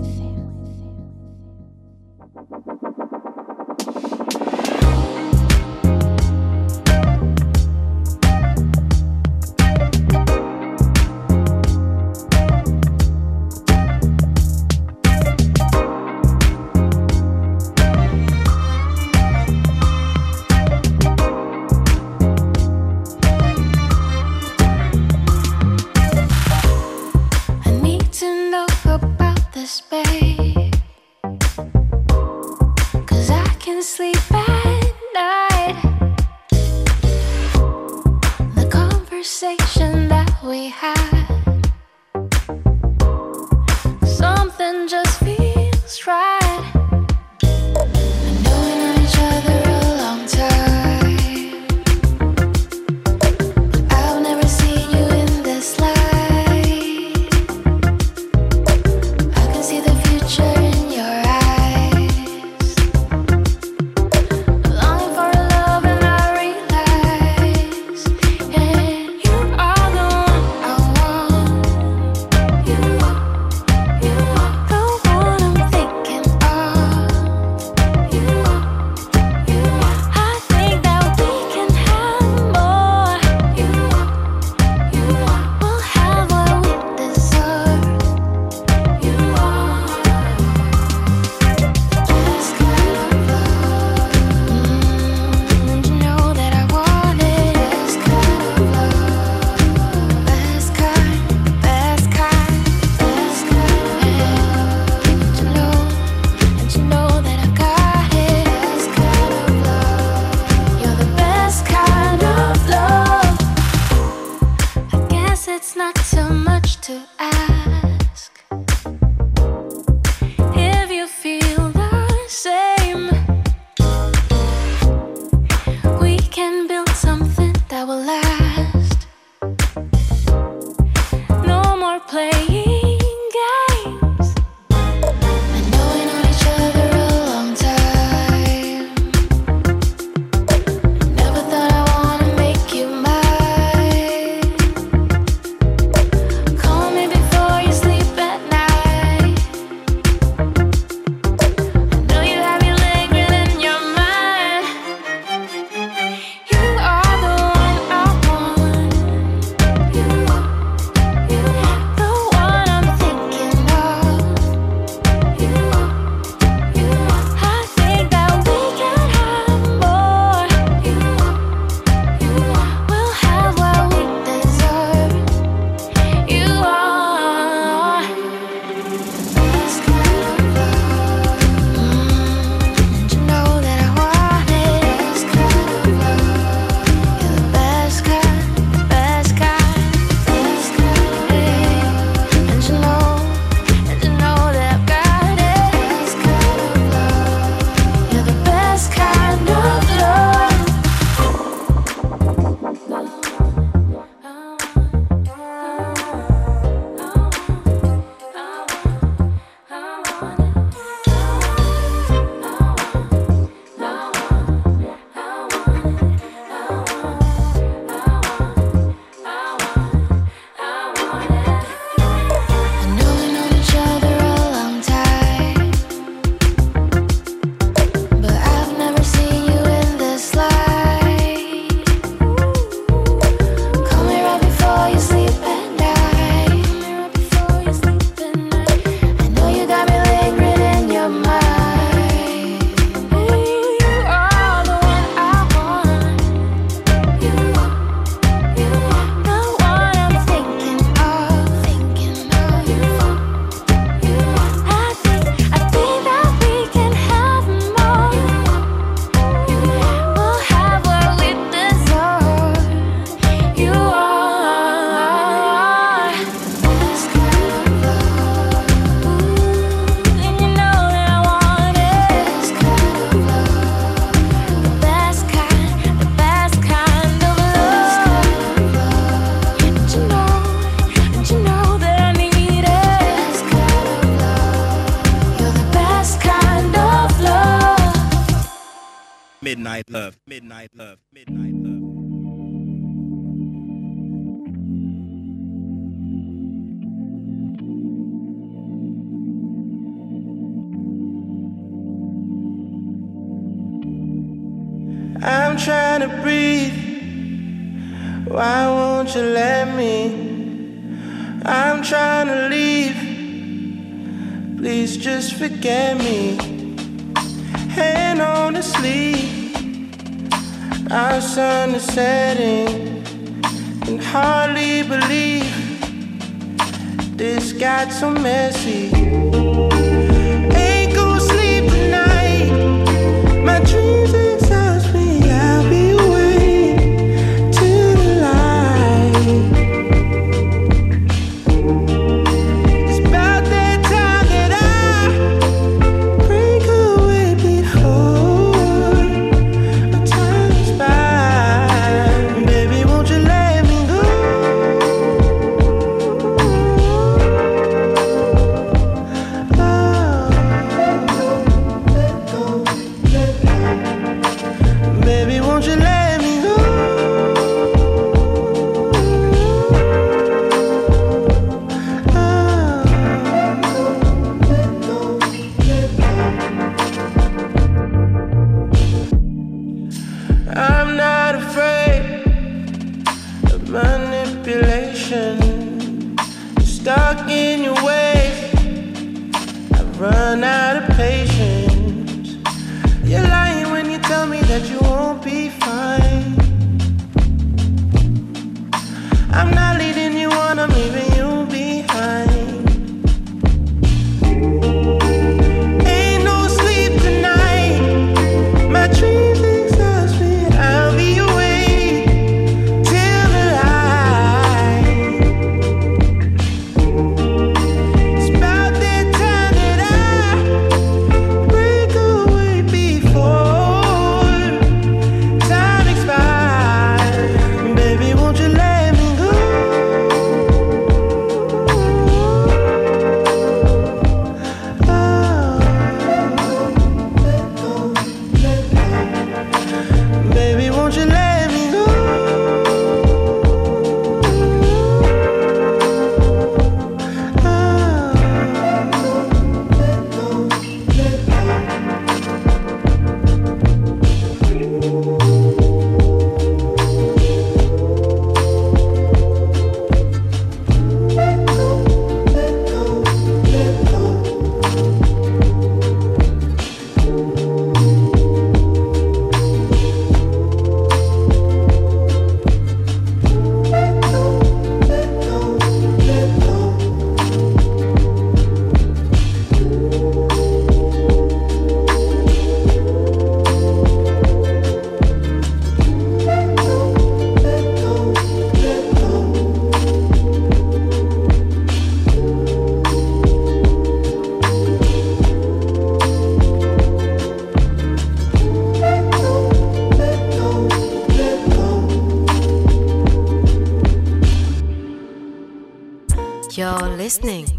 listening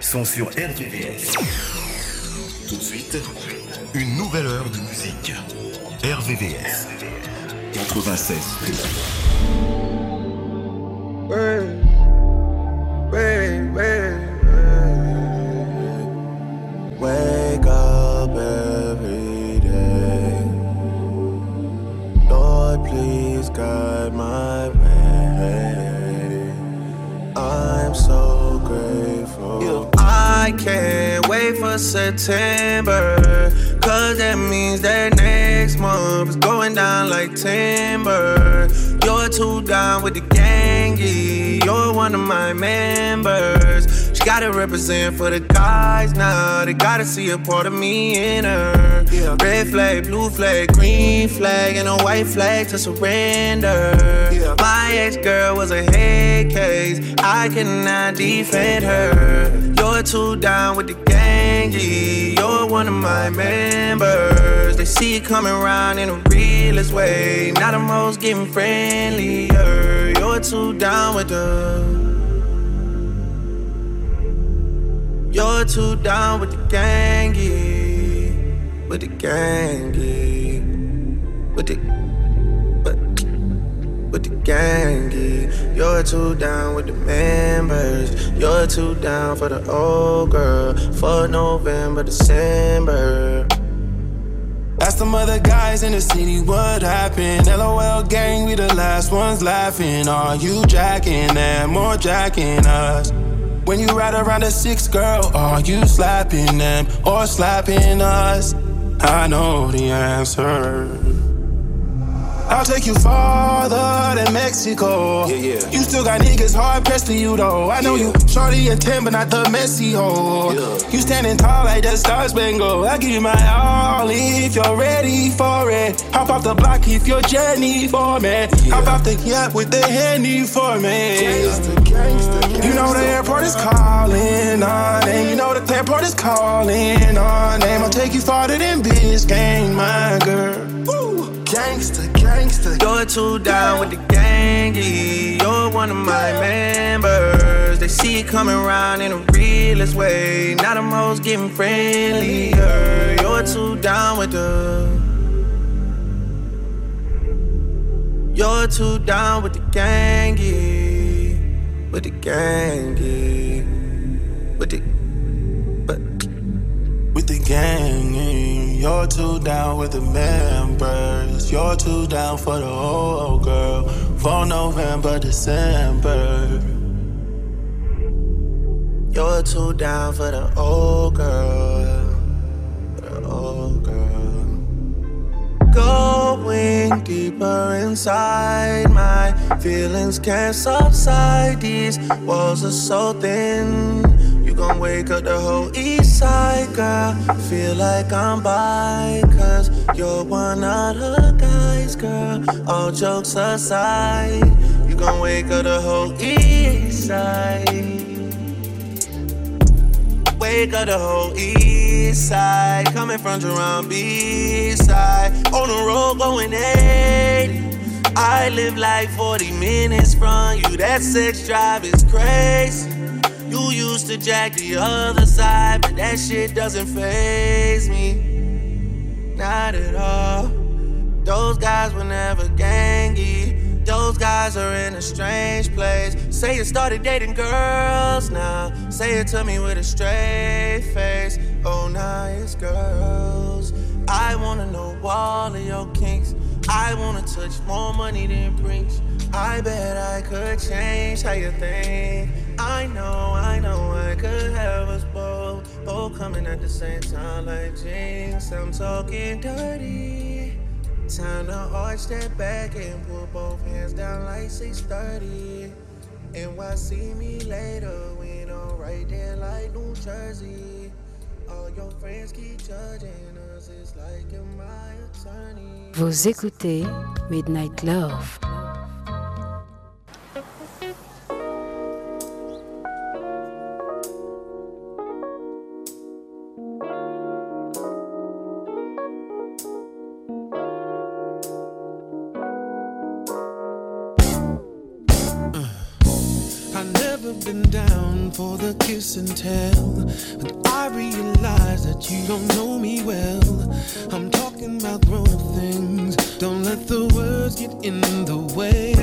Sont sur RVVS. Tout de suite, une nouvelle heure de musique. RVVS. 96. Represent for the guys now. They gotta see a part of me in her. Yeah. Red flag, blue flag, green flag, and a white flag to surrender. My ex girl was a head case. I cannot defend her. You're too down with the gangy. You're one of my members. They see it coming around in a realest way. Now the most getting friendlier. You're too down with the. You're too down with the gangy. With the gangy. With the. But, with the gangy. You're too down with the members. You're too down for the old girl. For November, December. Ask them other guys in the city what happened. LOL gang, we the last ones laughing. Are you jacking them or jacking us? When you ride around a six girl, are you slapping them or slapping us? I know the answer. I'll take you farther than Mexico. Yeah, yeah. You still got niggas hard pressed to you though. I know you shorty and ten, but not the messy hoe. You standing tall like that Star Spangled. I give you my all if you're ready for it. Hop off the block if you're Jenny for me. Hop off the yacht with the handy for me. You know the airport is calling our name. You know the airport is calling our name. I'll take you farther than Biscayne, my girl. Ooh. Gangsta, gangsta. You're too down with the gangy. You're one of my members. They see it coming around in a realest way. Now the most getting friendlier. You're too down with the. You're too down with the gangy. With the gangy. With the. But. With the gang, you're too down with the members. You're too down for the old girl. For November, December. You're too down for the old girl. The old girl. Going deeper inside, my feelings can't subside. These walls are so thin. You gon' wake up the whole east side, girl. Feel like I'm by, cause you're one of the guys, girl. All jokes aside, you gon' wake up the whole east side. Up the whole east side. Coming from Jerome B side. On the road going 80. I live like 40 minutes from you. That sex drive is crazy. You used to jack the other side, but that shit doesn't phase me. Not at all. Those guys were never gangy. Those guys are in a strange place. Say you started dating girls now. Say it to me with a straight face. Oh, now it's girls. I wanna know all of your kinks. I wanna touch more money than Prince. I bet I could change how you think. I know, I know I could have us both. Both coming at the same time like jinx. I'm talking dirty. Time to arch that back and put both hands down like 630. And why see me later when I'm right there like New Jersey? All your friends keep judging us, it's like you're my attorney. Vous écoutez Midnight Love. that you don't know me well. I'm talking about grown up things. Don't let the words get in the way.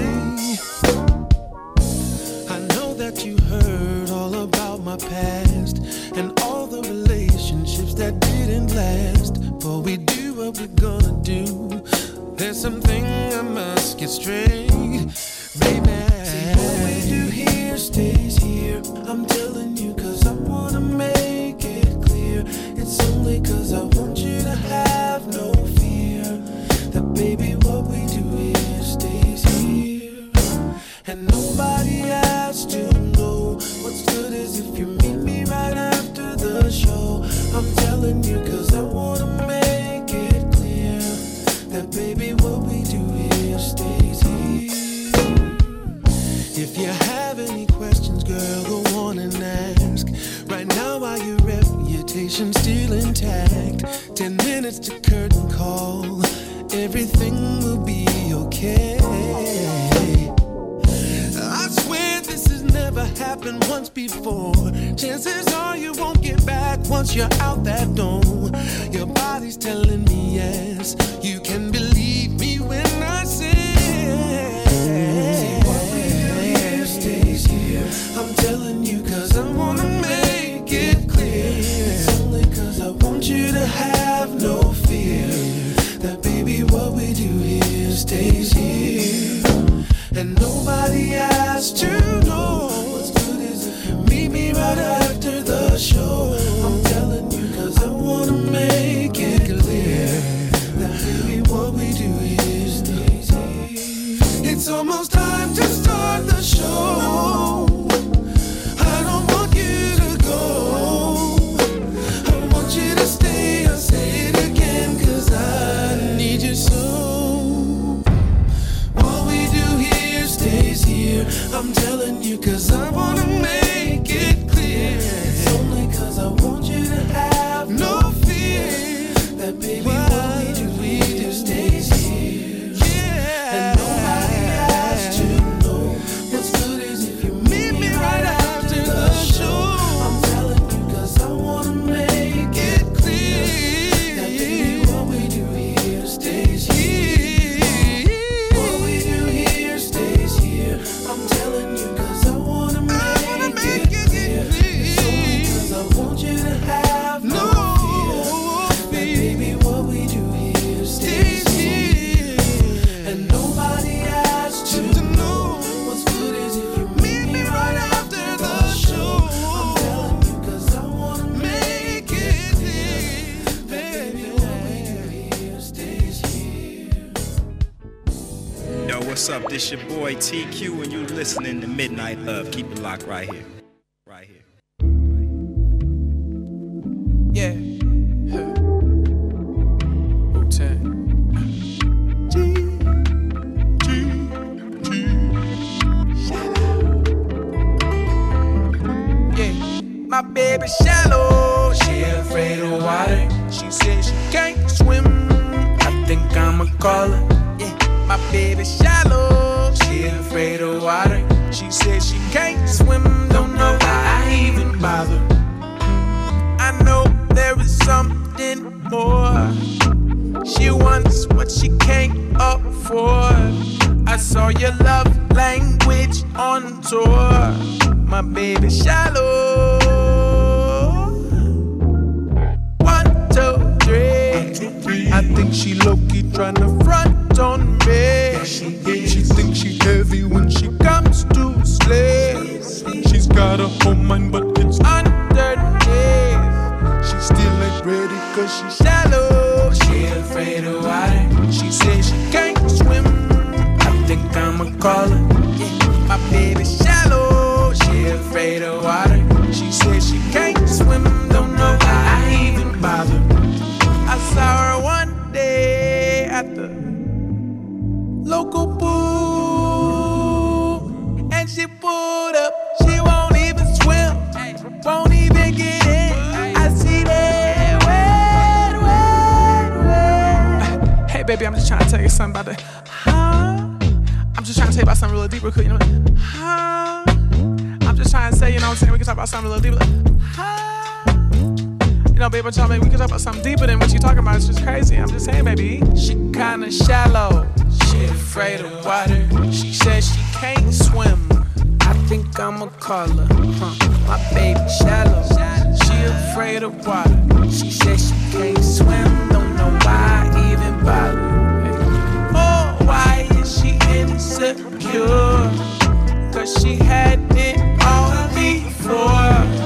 boy TQ, and you're listening to Midnight Love. Keep ready cause she's shallow. She afraid of water. She says she can't swim. I think I'ma call her. Yeah, my baby shallow. She afraid of water. trying to tell you something about the huh. I'm just trying to tell you about something real deep, real quick, you know. Huh. I'm just trying to say, you know what I'm saying? We can talk about something a little deeper. Like, huh. You know, baby, tell me we can talk about something deeper than what you're talking about. It's just crazy. I'm just saying, baby. She kinda shallow. She afraid of water. She says she can't swim. I think I'ma call her. Huh. My baby shallow. She afraid of water. She says she can't swim. Don't know why I even bother insecure. Cause she had it all before.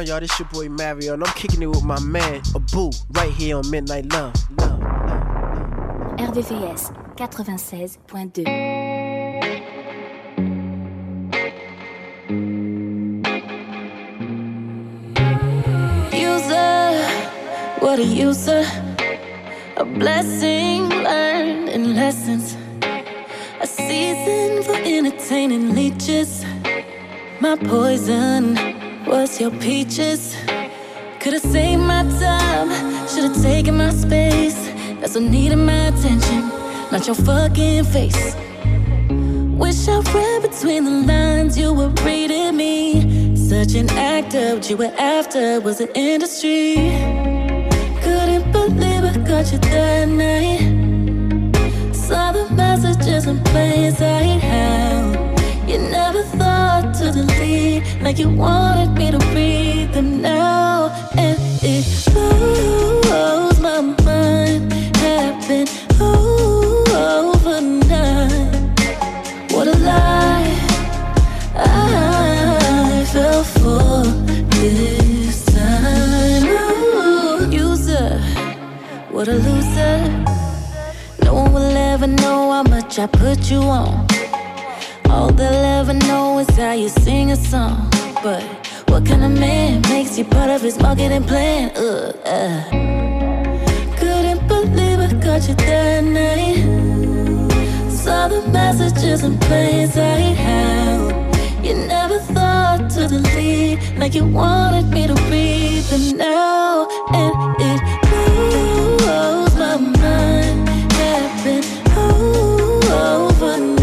down, y'all. This your boy Mario, and I'm kicking it with my man, Abu, right here on Midnight Love. Love, love, love. RVVS 96.2. What a user, a blessing learned in lessons, a season for entertaining leeches. My poison was your peaches. Could've saved my time, should've taken my space. That's what needed my attention, not your fucking face. Wish I read between the lines, you were reading me. Such an actor, what you were after was an industry. Couldn't believe I got you that night. Saw the messages in plain sight. How you never thought to delete, like you wanted me to read them now. And it blows my mind. Happened overnight. What a lie I fell for this time. Ooh, user, what a loser. No one will ever know how much I put you on. All they'll ever know is how you sing a song. But what kind of man makes you part of his marketing plan? Ugh, uh. Couldn't believe I got you that night. Saw the messages in plain sight. How you never thought to delete, like you wanted me to read them now, and it blows my mind. Happened overnight.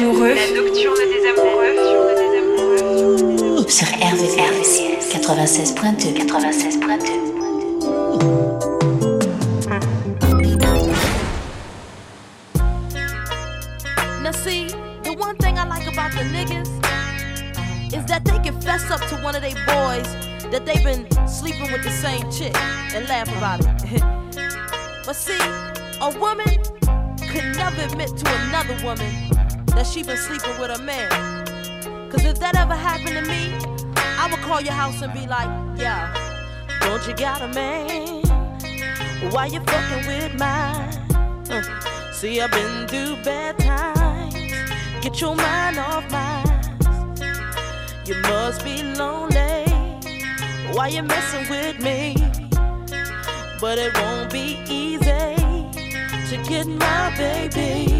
chaleureux I've been through bad times. Get your mind off mine. You must be lonely. Why you messing with me? But it won't be easy to get my baby.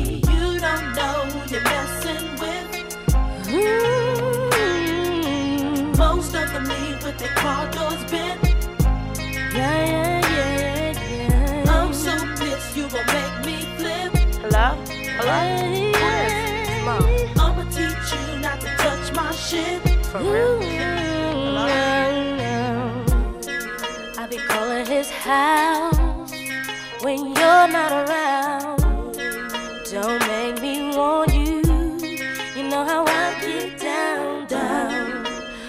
Calling when you're not around. Don't make me want you. You know how I get down, down.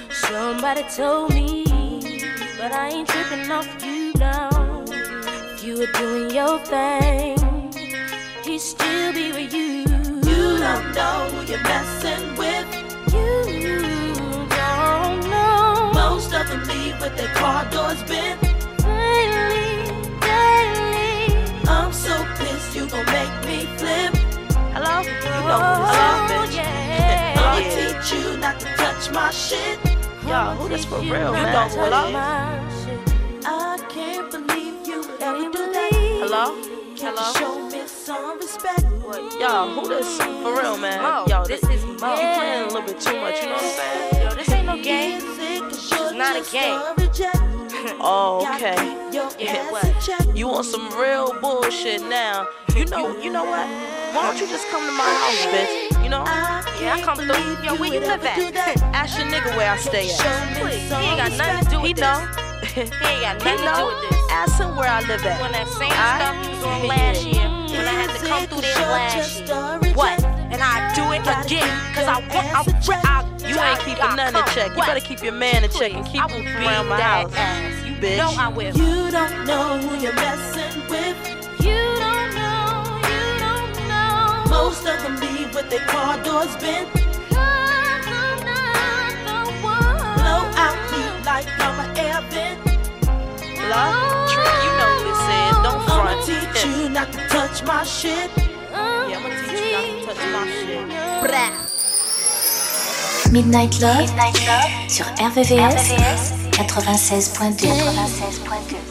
Somebody told me, but I ain't tripping off you now. If you were doing your thing, he'd still be with you. You don't know who you're messing with. You don't know. Most of them leave with their car doors bent. You know who this is, oh, bitch. yeah. (laughs) I'll teach you not to touch my shit. Yo, who this for You real, man? touch Hello? my shit. I can't believe you ever do that. Hello? Hello? you show me some respect? Yo, who this for real, man? Mo, Yo, this th- is you Mo. playing a little bit too much. You know what I'm saying? Yo, this ain't no game. It's not a game. Oh, (laughs) okay. Yeah, what? You want some real bullshit now? You know, you know what? Why don't you just come to my house, bitch? You know? Yeah, I come through. Yo, where you live at? Ask your nigga where I stay at. Please, he ain't got nothing to do He with know. (laughs) this. He ain't got nothing to do with this. Ask him where I live at. Doing that same Aight? stuff you was doing last year when I had to come through there last year. What? And I do it again because I want. I, I, You ain't keeping none in check. You better keep your man in check and keep him around my house. ass. You bitch. know I will. You don't know who you're messing with. You know. Most of them leave with their car doors bent. Blow out heat like I'm an air vent. Hello? Trick, you know who this is. Don't front. I'ma teach you not to touch my shit. Yeah, I'ma teach you not to touch my shit. Brah. Midnight Love, sur RVVS, 96.2. 96.2.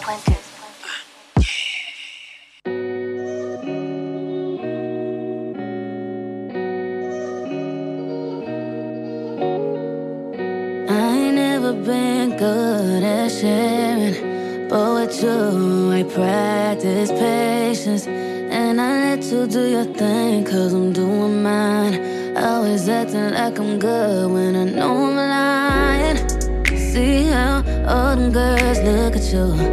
special.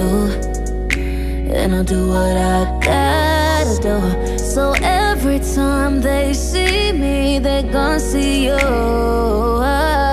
And I'll do what I gotta do. So every time they see me, they gon' see you.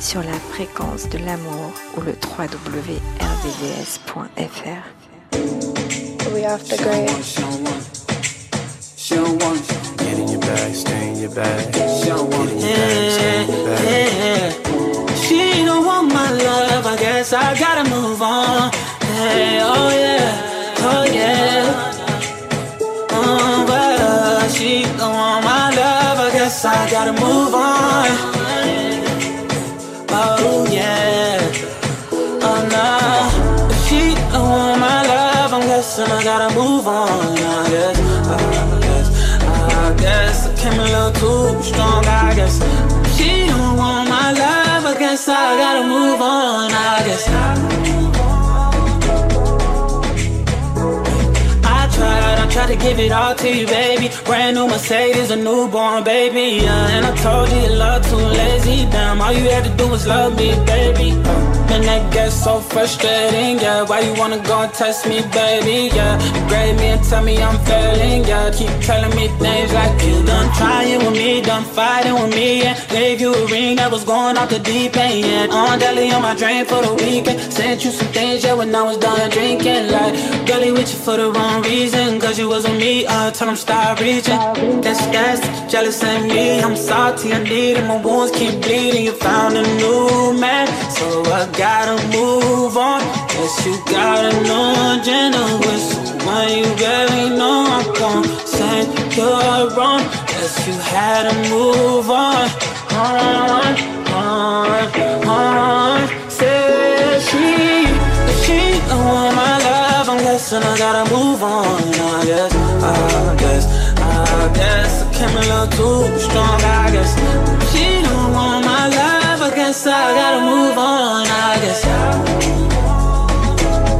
Sur la fréquence de l'amour ou le www.rdvs.fr. We off the grid. She don't want you. Get in your bag, stay in your bag. Tried to give it all to you, baby. Brand new Mercedes, a newborn baby. Yeah, and I told you your love too lazy. Damn, all you had to do was love me, baby. Man, that gets so frustrating, yeah. Why you wanna go and test me, baby? Yeah, you grade me and tell me I'm failing, yeah. Keep telling me things like you done trying with me, done fighting with me, yeah. Gave you a ring that was going off the deep end, yeah. On deli on my drain for the weekend. Sent you some things, yeah, when I was done drinking. Like, girlie with you for the wrong reason, cause you wasn't me. I told him stop reaching. That's jealous and me. I'm salty, I need it. My wounds keep bleeding. You found a new man, so I gotta move on. Guess you got a new agenda with someone you barely know. I'm gon' say you're wrong. Guess you had to move on. On, on, on. Say she, she don't want my love. I'm guessing I gotta move on. Too strong. I guess she don't want my love. I guess I gotta move on. I guess,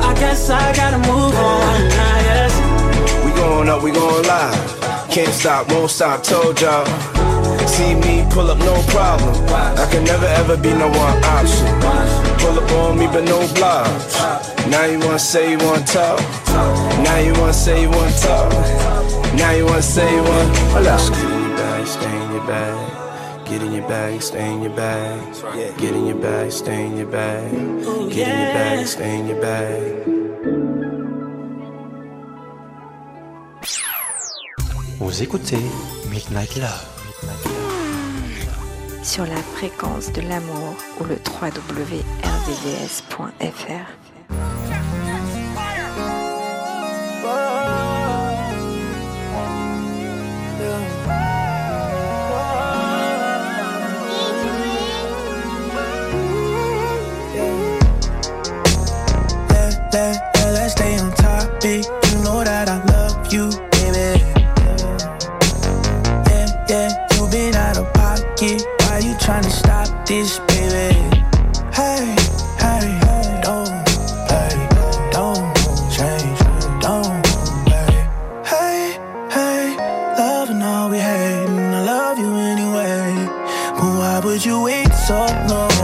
I guess I gotta move on. I guess. We going up, we going live. Can't stop, won't stop, told y'all. See me pull up, no problem. I can never ever be no one option. Pull up on me, but no blocks. Now you wanna say you wanna talk. Now you wanna say you wanna talk. Now you wanna say you wanna. Hold bag. Get in your bag, stay in your bag. Get in your bag, stay in your bag. Get in your bag, stay in your bag. Vous écoutez Midnight Love. Sur la fréquence de l'amour ou le www.rdvs.fr. on. You know that I love you, baby. Yeah, yeah, you been out of pocket. Why you tryna stop this, baby? Hey, hey, don't play, don't change, don't play. Hey, hey, love and all we hate, and I love you anyway. But why would you wait so long?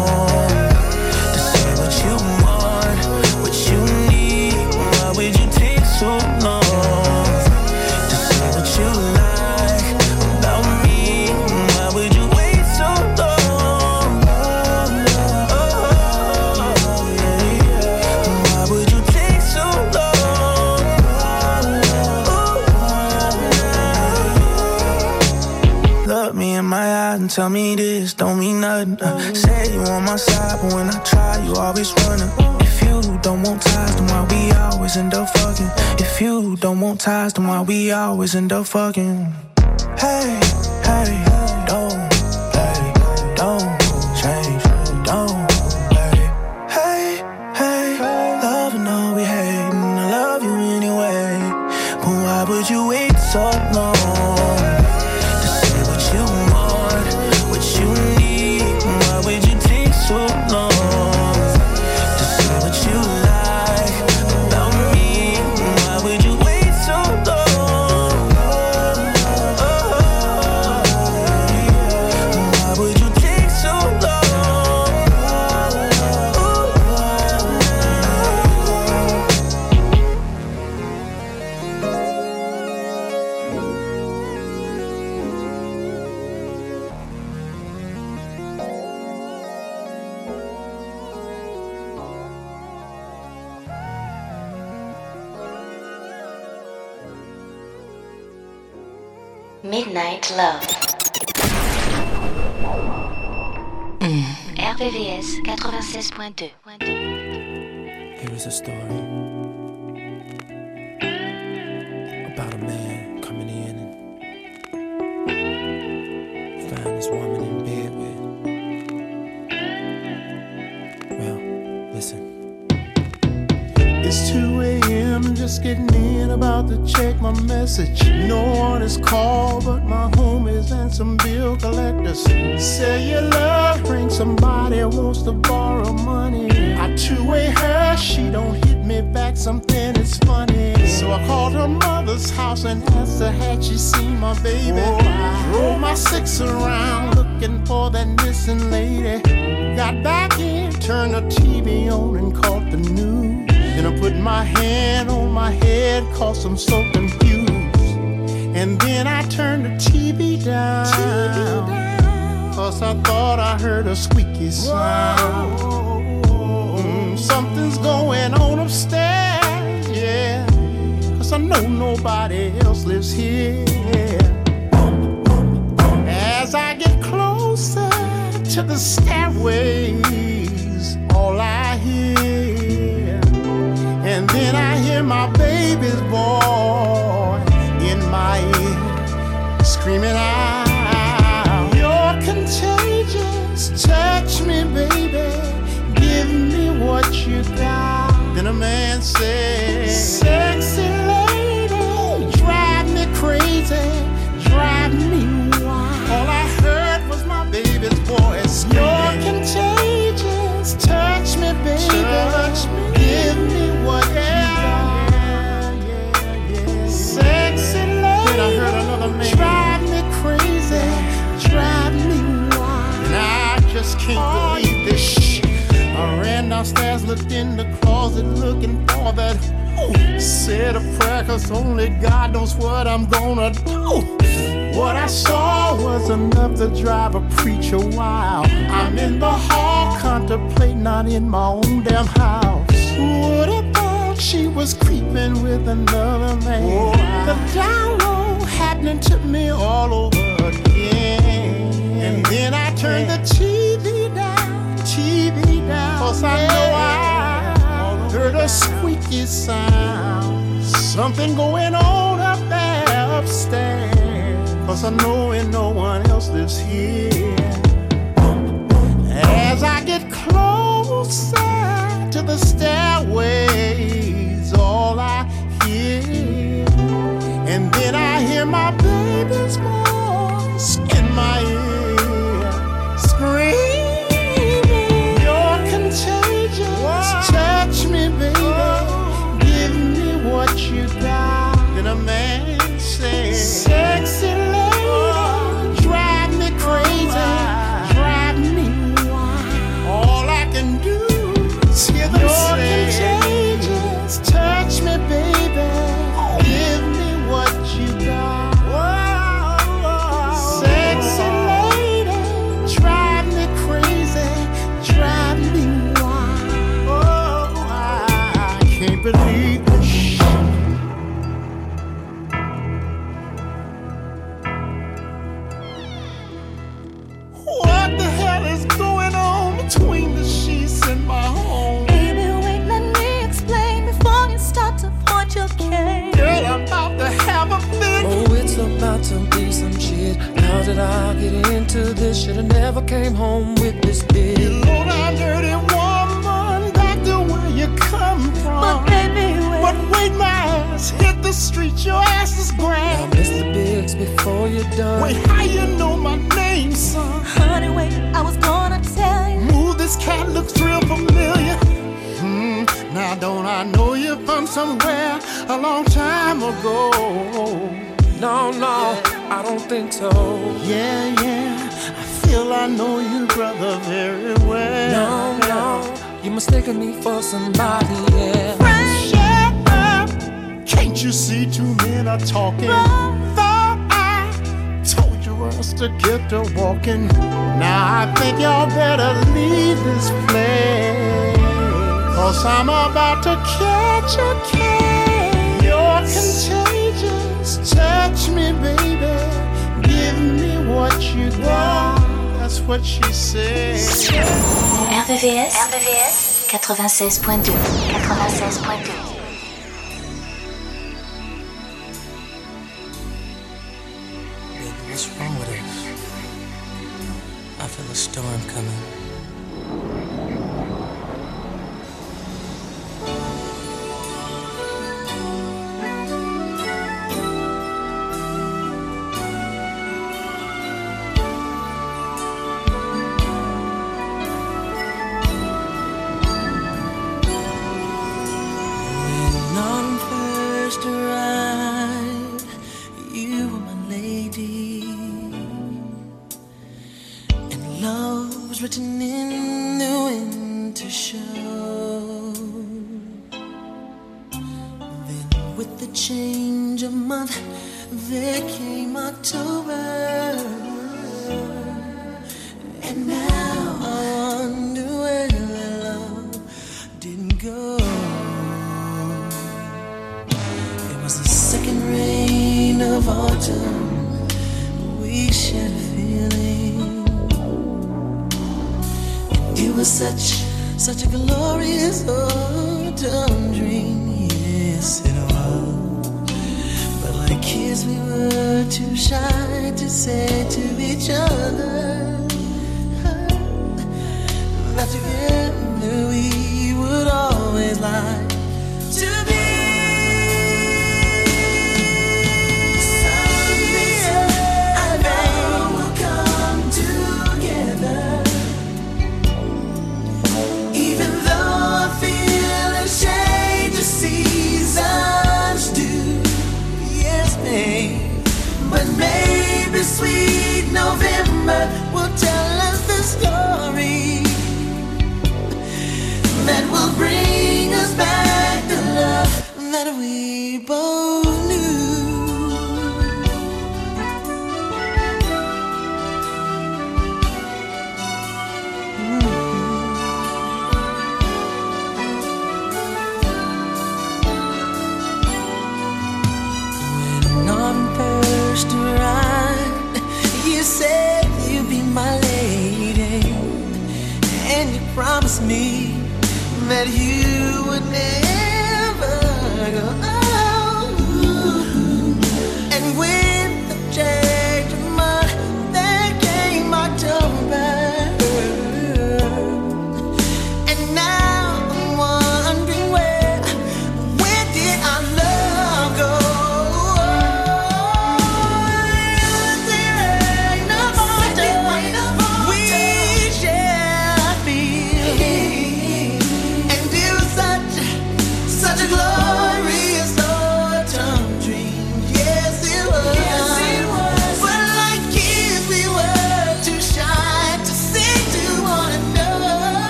Tell me this don't mean nothing. Uh, say you on my side, but when I try, you always running. If you don't want ties, then why we always end up fucking? If you don't want ties, then why we always end up fucking? Hey, hey, Midnight Love. Mm. RVVS 96.2. Here is a story check my message. No one is called but my homies and some bill collectors. Say your love ring, somebody wants to borrow money. I two-way her, she don't hit me back, something is funny. So I called her mother's house and asked her had she seen my baby. Oh. Rolled my six around looking for that missing lady. Got back in, turned the TV on and caught put my hand on my head, cause I'm so confused. And then I turned the TV down. Cause I thought I heard a squeaky sound. Mm, something's going on upstairs, yeah. Cause I know nobody else lives here. As I get closer to the stairways, all I hear, then I hear my baby's voice in my ear, screaming out, You're contagious, touch me, baby, give me what you got. Then a man said, looked in the closet, looking for that. Ooh, said a prayer, cause only God knows what I'm gonna do. What I saw was enough to drive a preacher wild. I'm in the hall, contemplating not in my own damn house. What about she was creeping with another man? the download happening to me all over again. And then I turned the TV down. Cause I know I heard a squeaky sound. Something going on up there upstairs. Cause I know and no one else lives here. As I get closer to the stairways, all I hear, and then I hear my baby's voice in my ear, did I get into this? Shoulda never came home with this bitch. Low down dirty woman, back to where you come from. But baby, wait. But wait, my ass hit the street, your ass is grand. Now, grand. Mr. Biggs, before you're done. Wait, how you know my name, son? Honey, wait, I was gonna tell you. Move, this cat looks real familiar. Hmm, now don't I know you from somewhere a long time ago? No, no, I don't think so. Yeah, yeah, I feel I know you, brother, very well. No, no, you're mistaking me for somebody else. Shut up! Can't you see two men are talking? Thought I told you us to get to walking. Now I think y'all better leave this place. Cause I'm about to catch a case. You're contagious. Touch me, baby. Give me what you got. That's what she said. RVVS, RVVS 96.2 96.2 Baby, what's wrong with us? I feel a storm coming.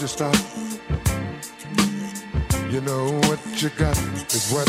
You stop. You know what you got is what